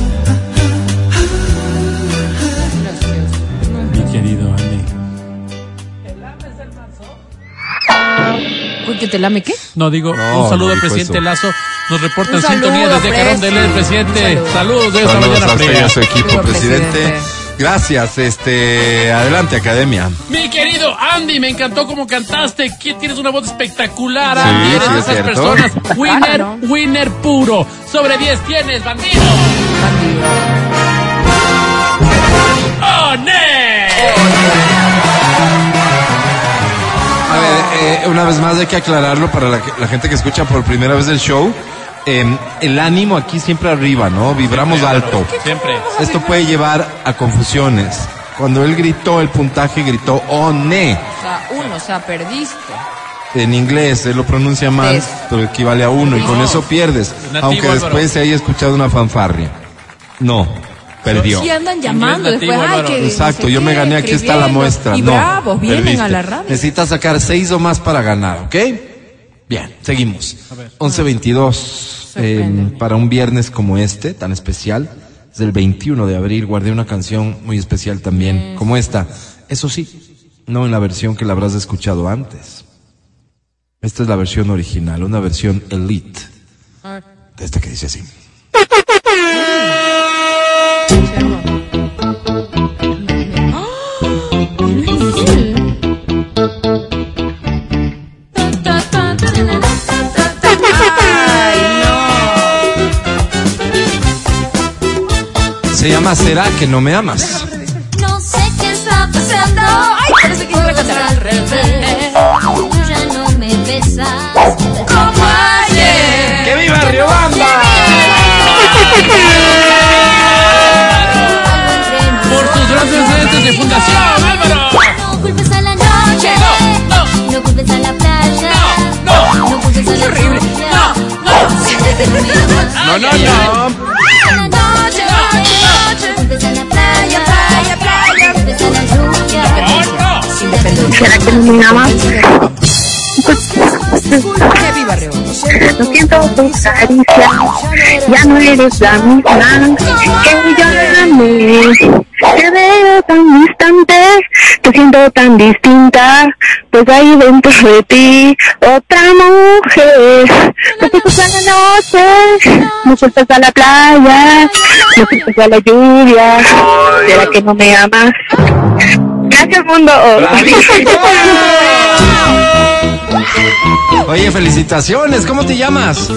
¿Que te lame qué? No, digo, No, un saludo no al presidente eso. Lazo. Nos reporta Un en sintonía saludo, desde Carón del Presi. presidente. Saludo. Saludos de esta mañana a usted y fría. a su equipo, presidente. presidente. Gracias, este, adelante, academia. Mi querido Andy, me encantó cómo cantaste. ¿Quién tienes una voz espectacular, Sí, Andy? Eres sí, de es esas cierto. personas. [laughs] Winner, Claro. winner puro. Sobre 10 tienes, bandido. ¡Oh, ne! Eh, una vez más hay que aclararlo para la, la gente que escucha por primera vez el show. Eh, el ánimo aquí siempre arriba, ¿no? Vibramos alto. Siempre. Esto puede llevar a confusiones. Cuando él gritó el puntaje, gritó ONE. O sea, uno, o sea, perdiste. En inglés, él lo pronuncia mal, Des. pero equivale a uno, y con eso pierdes. Nativo, Aunque Álvaro. después se haya escuchado una fanfarria. No, perdió. Sí andan llamando después. Ay, que Exacto, no sé yo me gané, aquí está la muestra. Y no, bravos, vienen perdiste. a la radio. Necesitas sacar seis o más para ganar, ¿ok? Bien, seguimos. 11.22 eh, para un viernes como este, tan especial. Es el 21 de abril, guardé una canción muy especial también, como esta. Eso sí, no en la versión que la habrás escuchado antes. Esta es la versión original, una versión elite. De esta que dice así. [laughs] Se llama ¿Será que no me amas? No sé qué está pasando. Ay, parece que a cantar. Al revés. No, no, no. a la noche, no culpes a la playa, playa, playa, a la lluvia. Reo. Lo siento tu caricia, ya no eres la misma que yo amé. Te veo tan distante, te siento tan distinta, pues hay dentro de ti otra mujer. No culpes a la noche, no culpes a la playa, no culpes a la lluvia. ¿Será que no me amas? Gracias mundo. Oye, felicitaciones. ¿Cómo te llamas?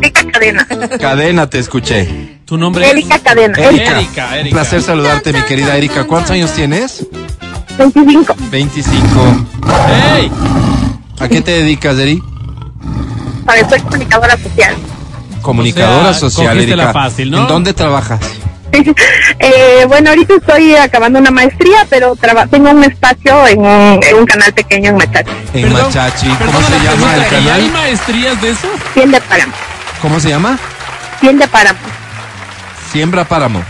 Erika Cadena. Cadena, te escuché. Tu nombre es Erika Cadena. Erika. Erika, Un Erika. placer saludarte, mi querida Erika. ¿Cuántos años tienes? 25. 25. ¡Ey! ¿A qué te dedicas, Eri? Soy comunicadora social. Comunicadora O sea, social, la Erika. fácil, ¿no? ¿En dónde trabajas? [laughs] Eh, bueno, ahorita estoy acabando una maestría, pero traba- tengo un espacio en un, en un canal pequeño en Machachi. En Perdón, Machachi. ¿Cómo se la llama el ¿y ¿Hay canal? maestrías de eso? Piel de páramo. ¿Cómo se llama? Piel de páramo. Siembra Páramo.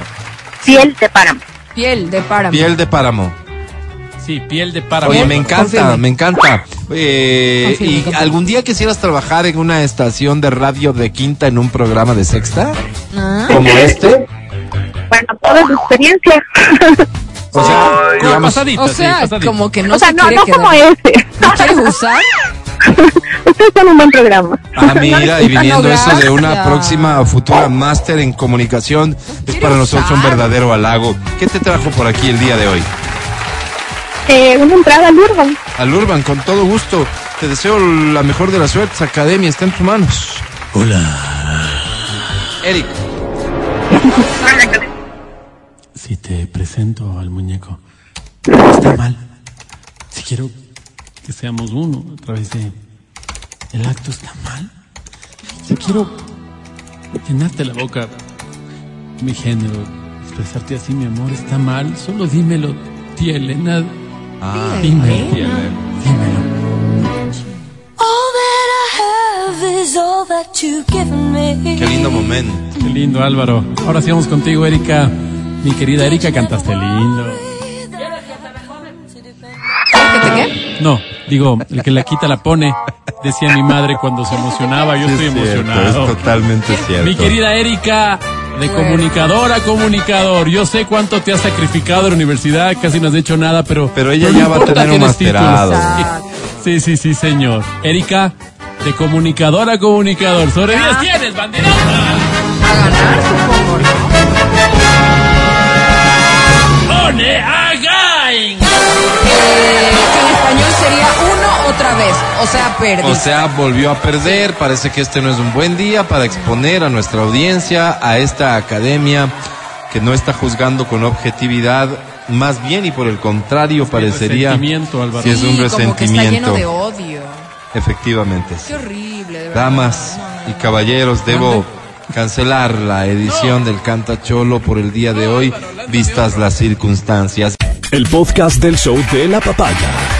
Piel de páramo. Piel de páramo. Piel de Páramo. Sí, piel de páramo. Oye, me encanta, Confirme. me encanta. Eh, Confirme, ¿Y algún día quisieras trabajar en una estación de radio de quinta en un programa de sexta? Ah. ¿Como este? Bueno, toda su experiencia. [laughs] O sea, Como digamos, pasadita, O sí, sea, pasadita. como que no o sea, se no, quiere no quedar. como ese. ¿No quieres usar? [laughs] Ustedes son un buen programa. Ah, mira, y viniendo No, eso de una próxima futura máster en comunicación, es para nosotros un verdadero halago. ¿Qué te trajo por aquí el día de hoy? Eh, una entrada al Urban. Al Urban, con todo gusto. Te deseo la mejor de las suertes. Academia está en tus manos. Hola. Eric. Si te presento al muñeco, está mal. Si quiero que seamos uno a través de el acto, está mal. Si quiero llenarte la boca, mi género, expresarte así, mi amor, está mal. Solo dímelo, tía Elena. Ah, Dímelo, dímelo. All that I have is all that you've given me. qué lindo momento. Qué lindo, Álvaro. Ahora sí vamos contigo, Erika. Mi querida Erika, cantaste lindo. ¿Qué te qué? No, digo, el que la quita la pone, decía mi madre cuando se emocionaba. Yo estoy Es cierto, emocionado. es totalmente cierto. Mi querida Erika, de comunicador a comunicador. Yo sé cuánto te has sacrificado en la universidad, casi no has hecho nada, pero. Pero ella no ya va a tener un tienes títulos. masterado. Sí, sí, sí, señor. Erika, de comunicador a comunicador. Sobre 10 tienes, bandidota. A ganar, supongo, ¿no? Pone a otra vez. O sea, perdí. O sea, volvió a perder. Parece que este no es un buen día para exponer a nuestra audiencia a esta academia que no está juzgando con objetividad. Más bien y por el contrario parecería resentimiento, Álvaro. si es un Sí, como que está resentimiento. lleno de odio. Efectivamente. Qué horrible, de verdad. Damas y caballeros, debo cancelar la edición del Canta Cholo por el día de hoy, vistas las circunstancias. El podcast del show de la papaya.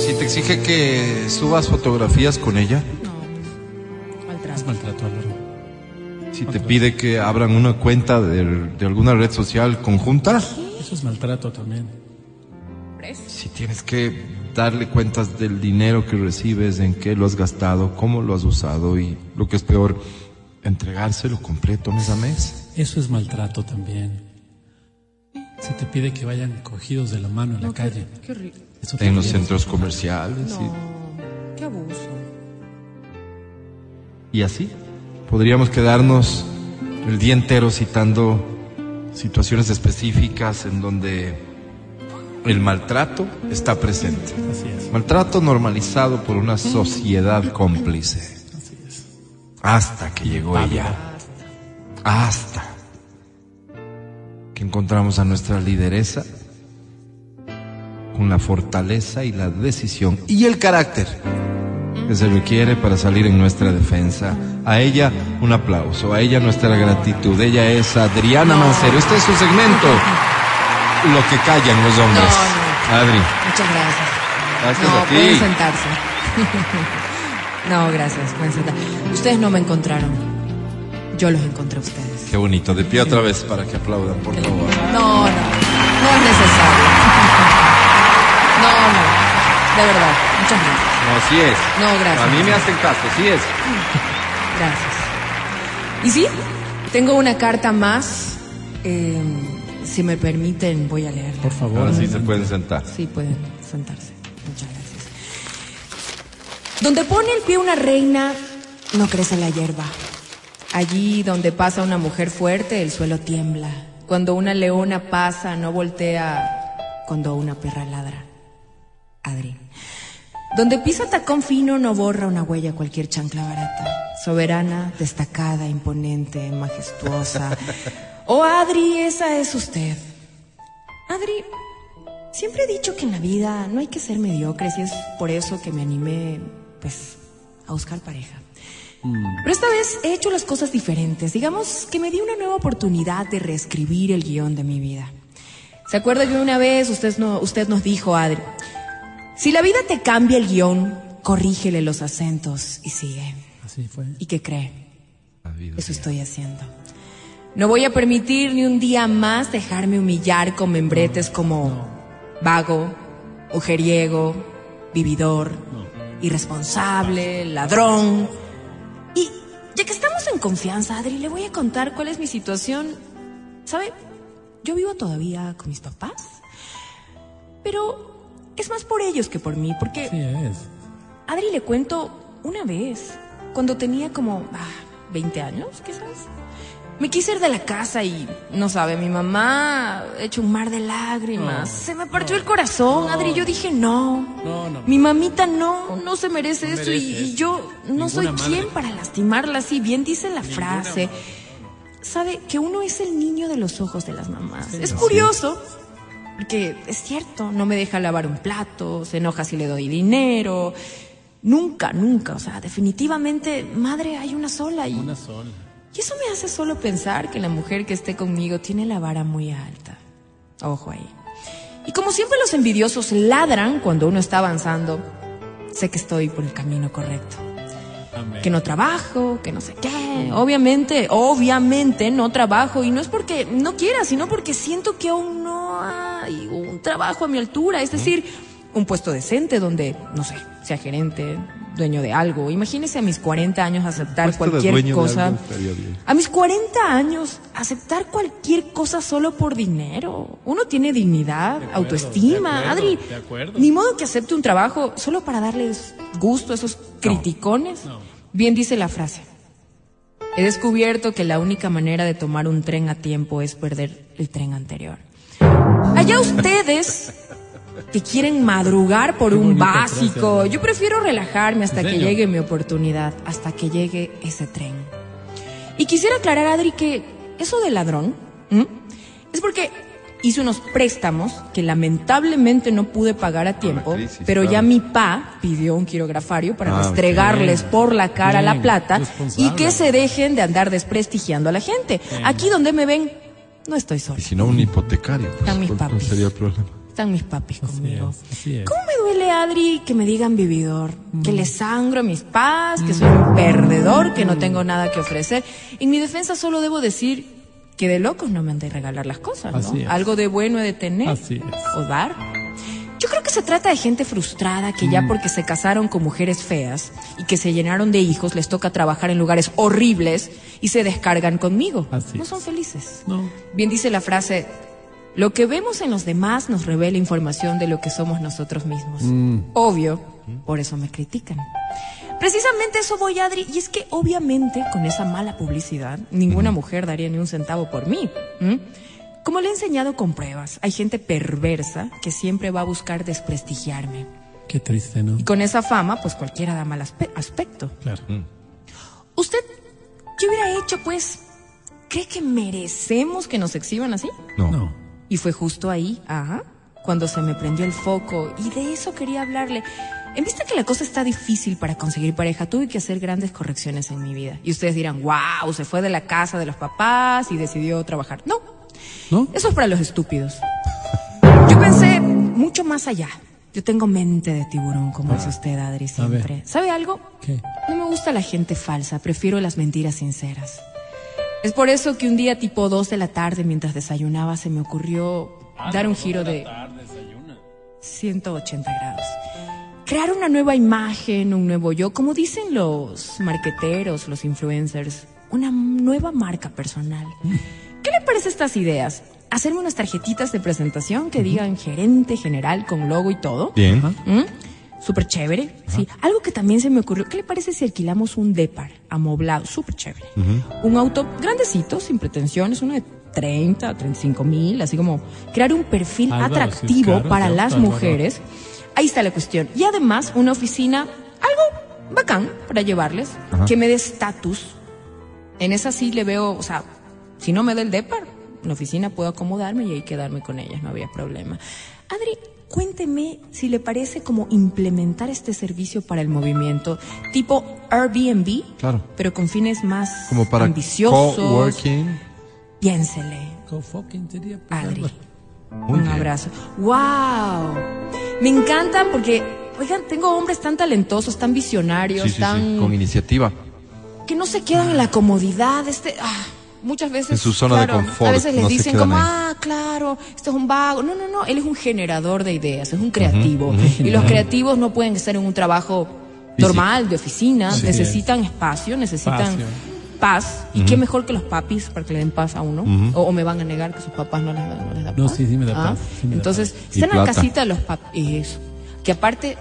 Si te exige que subas fotografías con ella, Es maltrato, Álvaro. si te pide que abran una cuenta de, de alguna red social conjunta, Eso es maltrato también. si tienes que darle cuentas del dinero que recibes, en qué lo has gastado, cómo lo has usado y lo que es peor, entregárselo completo mes a mes. Eso es maltrato también. Se te pide que vayan cogidos de la mano en la calle. Qué horrible. Eso En los centros comerciales. y- Qué abuso. Y así podríamos quedarnos el día entero citando situaciones específicas en donde el maltrato está presente. Maltrato normalizado por una sociedad cómplice. Hasta que llegó ella. Hasta que encontramos a nuestra lideresa con la fortaleza y la decisión y el carácter que se requiere para salir en nuestra defensa. A ella un aplauso, a ella nuestra gratitud. Ella es Adriana Mancero. Este es su segmento. Lo que callan los hombres. Adri, Muchas gracias. gracias no, a ti. pueden sentarse. [laughs] no, gracias, pueden sentar. Ustedes no me encontraron. Yo los encontré a ustedes. Qué bonito. De pie otra vez para que aplaudan, por favor. No, no, no es necesario. No, no, de verdad. Muchas gracias. No, sí es. No, gracias. A mí me hacen caso, sí es. Gracias. Y sí, tengo una carta más. Eh, si me permiten, voy a leerla. Por favor. Ahora sí se pueden sentar. Sí, pueden sentarse. Muchas gracias. Donde pone el pie una reina, no crece la hierba. Allí donde pasa una mujer fuerte, el suelo tiembla. Cuando una leona pasa, no voltea. Cuando una perra ladra. Adri. Donde pisa tacón fino, no borra una huella cualquier chancla barata. Soberana, destacada, imponente, majestuosa. [laughs] Oh, Adri, esa es usted. Adri, siempre he dicho que en la vida no hay que ser mediocres y es por eso que me animé, pues, a buscar pareja. Pero esta vez he hecho las cosas diferentes. Digamos que me di una nueva oportunidad de reescribir el guion de mi vida. ¿Se acuerda que una vez usted, no, usted nos dijo, Adri, si la vida te cambia el guion, corrígele los acentos y sigue. Así fue. ¿Y qué cree? Eso estoy haciendo. No voy a permitir ni un día más dejarme humillar con membretes como vago, mujeriego, vividor, irresponsable, ladrón. Y ya que estamos en confianza, Adri, le voy a contar cuál es mi situación. ¿Sabe? Yo vivo todavía con mis papás, pero es más por ellos que por mí, porque Sí es. Adri le cuento una vez, cuando tenía como ah, 20 años, quizás. Me quise ir de la casa y, no sabe, mi mamá hecho un mar de lágrimas. se me partió el corazón, Adri. Yo dije, no. No, no. Mi mamita no, no se merece merece y, yo no soy madre. quien para lastimarla así. Bien dice la frase. Sabe que uno es el niño de los ojos de las mamás. es curioso, porque es cierto, no me deja lavar un plato, se enoja si le doy dinero. Nunca, nunca. O sea, definitivamente, madre hay una sola. Y, Una sola. y eso me hace solo pensar que la mujer que esté conmigo tiene la vara muy alta. Ojo ahí. Y como siempre los envidiosos ladran cuando uno está avanzando, sé que estoy por el camino correcto. Amén. Que no trabajo, que no sé qué. Obviamente, obviamente no trabajo y no es porque no quiera, sino porque siento que aún no hay un trabajo a mi altura. Es decir, un puesto decente donde, no sé, sea gerente, dueño de algo. Imagínese a mis 40 años aceptar cualquier cosa. A mis 40 años, aceptar cualquier cosa solo por dinero. Uno tiene dignidad, autoestima. de acuerdo, Adri, de acuerdo. ni modo que acepte un trabajo solo para darles gusto a esos criticones. Bien dice la frase. He descubierto que la única manera de tomar un tren a tiempo es perder el tren anterior. Allá ustedes que quieren madrugar por un básico. frase. Yo prefiero relajarme hasta ¿En que llegue mi oportunidad, hasta que llegue ese tren. Y quisiera aclarar, Adri, que eso de ladrón ¿m? es porque hice unos préstamos que lamentablemente no pude pagar a tiempo, crisis, pero ya mi pa pidió un quirografario para Ah, restregarles por la cara la plata y que se dejen de andar desprestigiando a la gente. Aquí donde me ven, no estoy sola. Y si no, un hipotecario. Pues, Están mis ¿cuál- cuál papis. sería el problema? Están mis papis Así conmigo. es, así es. ¿Cómo me duele, Adri, que me digan vividor? Que le sangro a mis paz, que soy un perdedor, que no tengo nada que ofrecer. En mi defensa solo debo decir que de locos no me han de regalar las cosas, ¿no? Así es. Algo de bueno he de tener Así es. o dar. Yo creo que se trata de gente frustrada que ya porque se casaron con mujeres feas y que se llenaron de hijos les toca trabajar en lugares horribles y se descargan conmigo. Así no son felices. No. Bien dice la frase, lo que vemos en los demás nos revela información de lo que somos nosotros mismos. Mm. Obvio, por eso me critican. Precisamente eso voy, Adri. Y es que obviamente con esa mala publicidad, ninguna mujer daría ni un centavo por mí. Como le he enseñado con pruebas, hay gente perversa que siempre va a buscar desprestigiarme. Qué triste, ¿no? Y con esa fama, pues cualquiera da mal aspe- aspecto. Claro. ¿Usted qué hubiera hecho, pues? ¿Cree que merecemos que nos exhiban así? No. Y fue justo ahí, ajá, cuando se me prendió el foco. Y de eso quería hablarle. En vista que la cosa está difícil para conseguir pareja, tuve que hacer grandes correcciones en mi vida. Y ustedes dirán, wow, se fue de la casa de los papás y decidió trabajar. No. ¿No? Eso es para los estúpidos. Yo pensé mucho más allá. Yo tengo mente de tiburón, como dice usted, Adri, siempre. ¿Sabe algo? ¿Qué? No me gusta la gente falsa, prefiero las mentiras sinceras. Es por eso que un día tipo 2 de la tarde, mientras desayunaba, se me ocurrió dar un giro de 180 grados. Crear una nueva imagen, un nuevo yo, como dicen los marqueteros, los influencers, una nueva marca personal. [laughs] ¿Qué le parece estas ideas? Hacerme unas tarjetitas de presentación que digan gerente general con logo y todo. Bien. ¿Mm? Súper chévere. Sí. Algo que también se me ocurrió. ¿Qué le parece si alquilamos un Depar amoblado? Súper chévere. Un auto grandecito, sin pretensiones, uno de 30, 35 mil, así como crear un perfil Álvaro, atractivo caro, para las mujeres. Ahí está la cuestión. Y además, una oficina, algo bacán para llevarles, Ajá. que me dé estatus. En esa sí le veo, o sea, si no me da el Depar, en la oficina puedo acomodarme y ahí quedarme con ellas, no había problema. Adri, cuénteme si le parece como implementar este servicio para el movimiento, tipo Airbnb, Claro. pero con fines más Como para ambiciosos. coworking. Piénsele. Sería, pues, Adri. Muy un bien. abrazo. ¡Wow! Me encanta porque, oigan, tengo hombres tan talentosos, tan visionarios, Sí, sí, sí, tan. con iniciativa. que no se quedan en la comodidad. Este, ah, muchas veces. En su zona de claro, confort, A veces les no dicen como, ahí. ah, claro, este es un vago. No, no, no. Él es un generador de ideas, es un creativo. Y los creativos no pueden estar en un trabajo normal, de oficina. Sí. necesitan espacio, necesitan. Espacio. Paz, y qué mejor que los papis para que le den paz a uno. O, o me van a negar que sus papás no les dan, no les dan No, paz. sí, sí me da Ah, paz, sí me da Entonces, Y están en la casita de los papis. Que aparte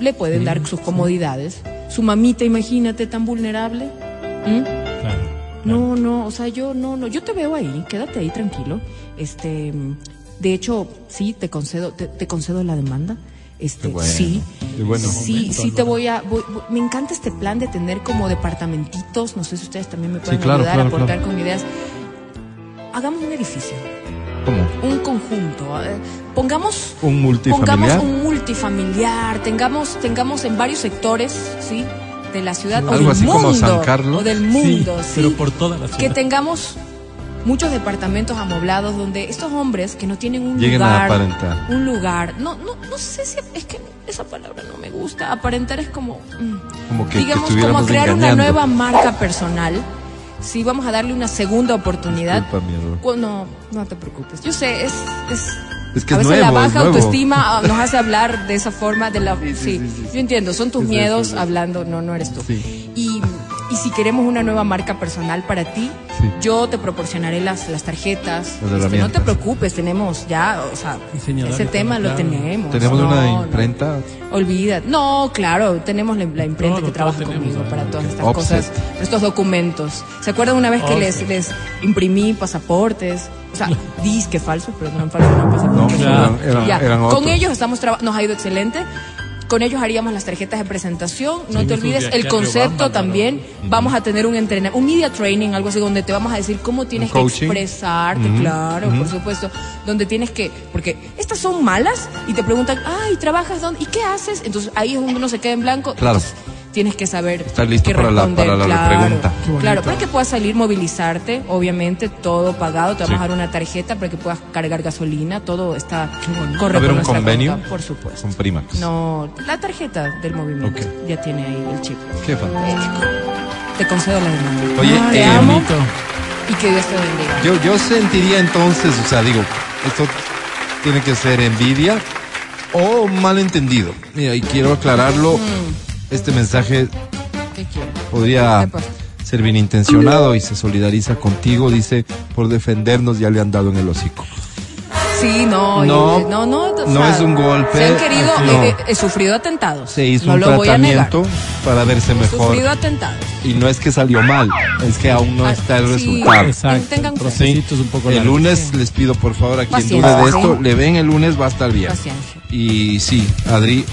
le pueden dar sus comodidades. Su mamita, imagínate, tan vulnerable. ¿Mm? No, no, o sea, yo no, no, yo te veo ahí, quédate ahí tranquilo. Este, de hecho, sí, te concedo, te, te concedo la demanda. Este, bueno, sí, bueno. sí, Momento, sí te voy a, voy- voy- me encanta este plan de tener como departamentitos, no sé si ustedes también me pueden claro, ayudar claro, a aportar claro. con ideas. Hagamos un edificio, ¿Cómo? un conjunto, eh, pongamos Un multifamiliar. Pongamos un multifamiliar, tengamos, tengamos en varios sectores, ¿sí? De la ciudad o Algo del así mundo. como San Carlos. O del mundo, sí. pero por toda la Que ciudad. tengamos muchos departamentos amoblados donde estos hombres que no tienen un Lleguen a lugar. aparentar. Un lugar. No, no, no sé si es que esa palabra no me gusta. Aparentar es como. mm, Como que, que digamos, como crear una nueva marca personal. Sí, vamos a darle una segunda oportunidad. Disculpa, mi error. Cu- No, no te preocupes. Yo sé, es, es, Es que a es veces la nuevo, es baja autoestima ah, nos hace [laughs] hablar de esa forma de la sí, yo entiendo, son tus Sí, sí, miedos sí, sí. hablando, no no eres tú. Sí. Y, y si queremos una nueva marca personal para ti, Sí. yo te proporcionaré las, las tarjetas. Las Este, no te preocupes, tenemos ya, o sea, ese tema lo claro. tenemos. Tenemos No, una no. imprenta. Olvida. No, claro, tenemos la, la imprenta Todo, que trabaja conmigo para todas estas Offset. cosas, estos documentos. ¿Se acuerdan una vez que les, Offset. les imprimí pasaportes? O sea, [laughs] disque falsos, pero no eran falsos, eran pasaportes. No, Claro. eran, eran- Ya, eran con ellos estamos nos ha ido excelente. Con ellos haríamos las tarjetas de presentación. No Sí, te olvides de el concepto también. Vamos a tener un entrenamiento, un media training, algo así, donde te vamos a decir cómo tienes que expresarte, claro, por supuesto. Donde tienes que, porque estas son malas y te preguntan, ay, ¿trabajas dónde? ¿Y qué haces? Entonces ahí es donde uno se queda en blanco. Claro. Entonces, tienes que saber Estar listo qué para la- responder, para la claro, bonito. Claro, para que puedas salir, movilizarte, obviamente, todo pagado, te vamos Sí. a dar una tarjeta para que puedas cargar gasolina, todo está ¿Va a correcto. haber un convenio? cuenta, por supuesto. Con Primax. No, la tarjeta del movimiento ya tiene ahí el chip. Qué fantástico. Te concedo la demanda. Oye, te eh, amo bonito. y que Dios te bendiga. Yo, yo sentiría entonces, o sea, digo, esto tiene que ser envidia o malentendido. Mira, y quiero aclararlo, este mensaje podría ser bien intencionado y se solidariza contigo, dice, por defendernos ya le han dado en el hocico. Sí, no, No, y- no, no, o no es un golpe, Se han querido, no. eh, eh, he sufrido atentados. Se hizo no un lo voy a negar. tratamiento para verse He mejor. sufrido atentados. Y no es que salió mal, es que aún no Ah, está el sí. resultado. Exacto. Procesitos un poco El lunes les pido por favor a quien Paciencia, dude de esto, ¿sí? le ven el lunes, va a estar bien. Paciencia. Y sí, Adri,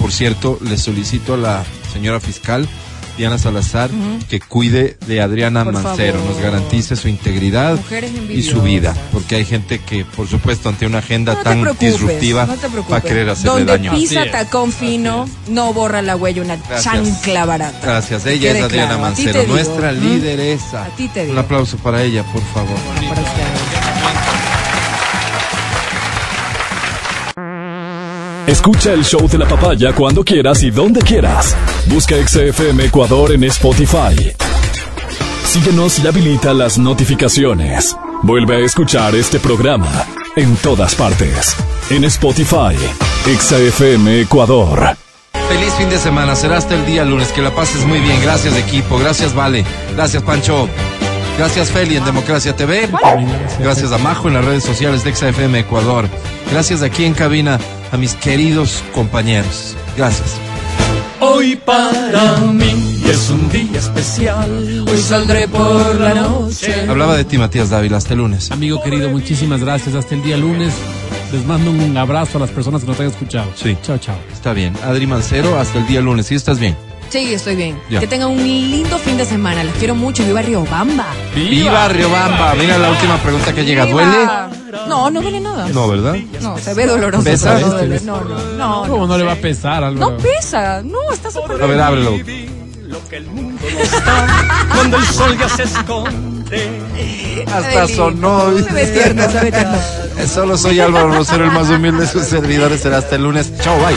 por cierto, le solicito a la señora fiscal Diana Salazar que cuide de Adriana Por Mancero, favor. nos garantice su integridad y su vida, porque hay gente que, por supuesto, ante una agenda No tan disruptiva, no va a querer hacerle Donde daño. pisa Así es. tacón fino, no borra la huella una Gracias. chancla barata. Gracias, ella es Adriana claro. Mancero, digo. nuestra lideresa. A ti te Un digo. aplauso para ella, por favor. Para Escucha el show de la papaya cuando quieras y donde quieras. Busca XFM Ecuador en Spotify. Síguenos y habilita las notificaciones. Vuelve a escuchar este programa en todas partes. En Spotify, XFM Ecuador. Feliz fin de semana, será hasta el día lunes, que la pases muy bien. Gracias equipo, gracias Vale, gracias Pancho, gracias Feli en Democracia TV, gracias a Majo en las redes sociales de XFM Ecuador, gracias aquí en cabina a mis queridos compañeros. Gracias. Hoy para mí es un día especial. Hoy saldré por la noche. Hablaba de ti Matías Dávila, hasta el lunes. Amigo querido, muchísimas gracias. Hasta el día lunes. Les mando un abrazo a las personas que nos han escuchado. Sí. Chao, chao. Está bien, Adri Mancero, hasta el día lunes, ¿sí estás bien? Sí, estoy bien. Ya. Que tengan un lindo fin de semana. Les quiero mucho. Viva Riobamba. ¡Viva Riobamba! Mira la última pregunta que llega, ¿duele? No, no duele nada. No, ¿verdad? No, se ve doloroso. ¿Pesa? pero No, duele. no, no, no. ¿Cómo no le va a pesar, Álvaro? No pesa. No, está súper A ver, ábrelo. Cuando el sol ya se esconde. Hasta sonó. Se ve tierno, se ve tierno. [laughs] Solo soy Álvaro Rosero, el más humilde de sus servidores. Será hasta el lunes. Chao, bye.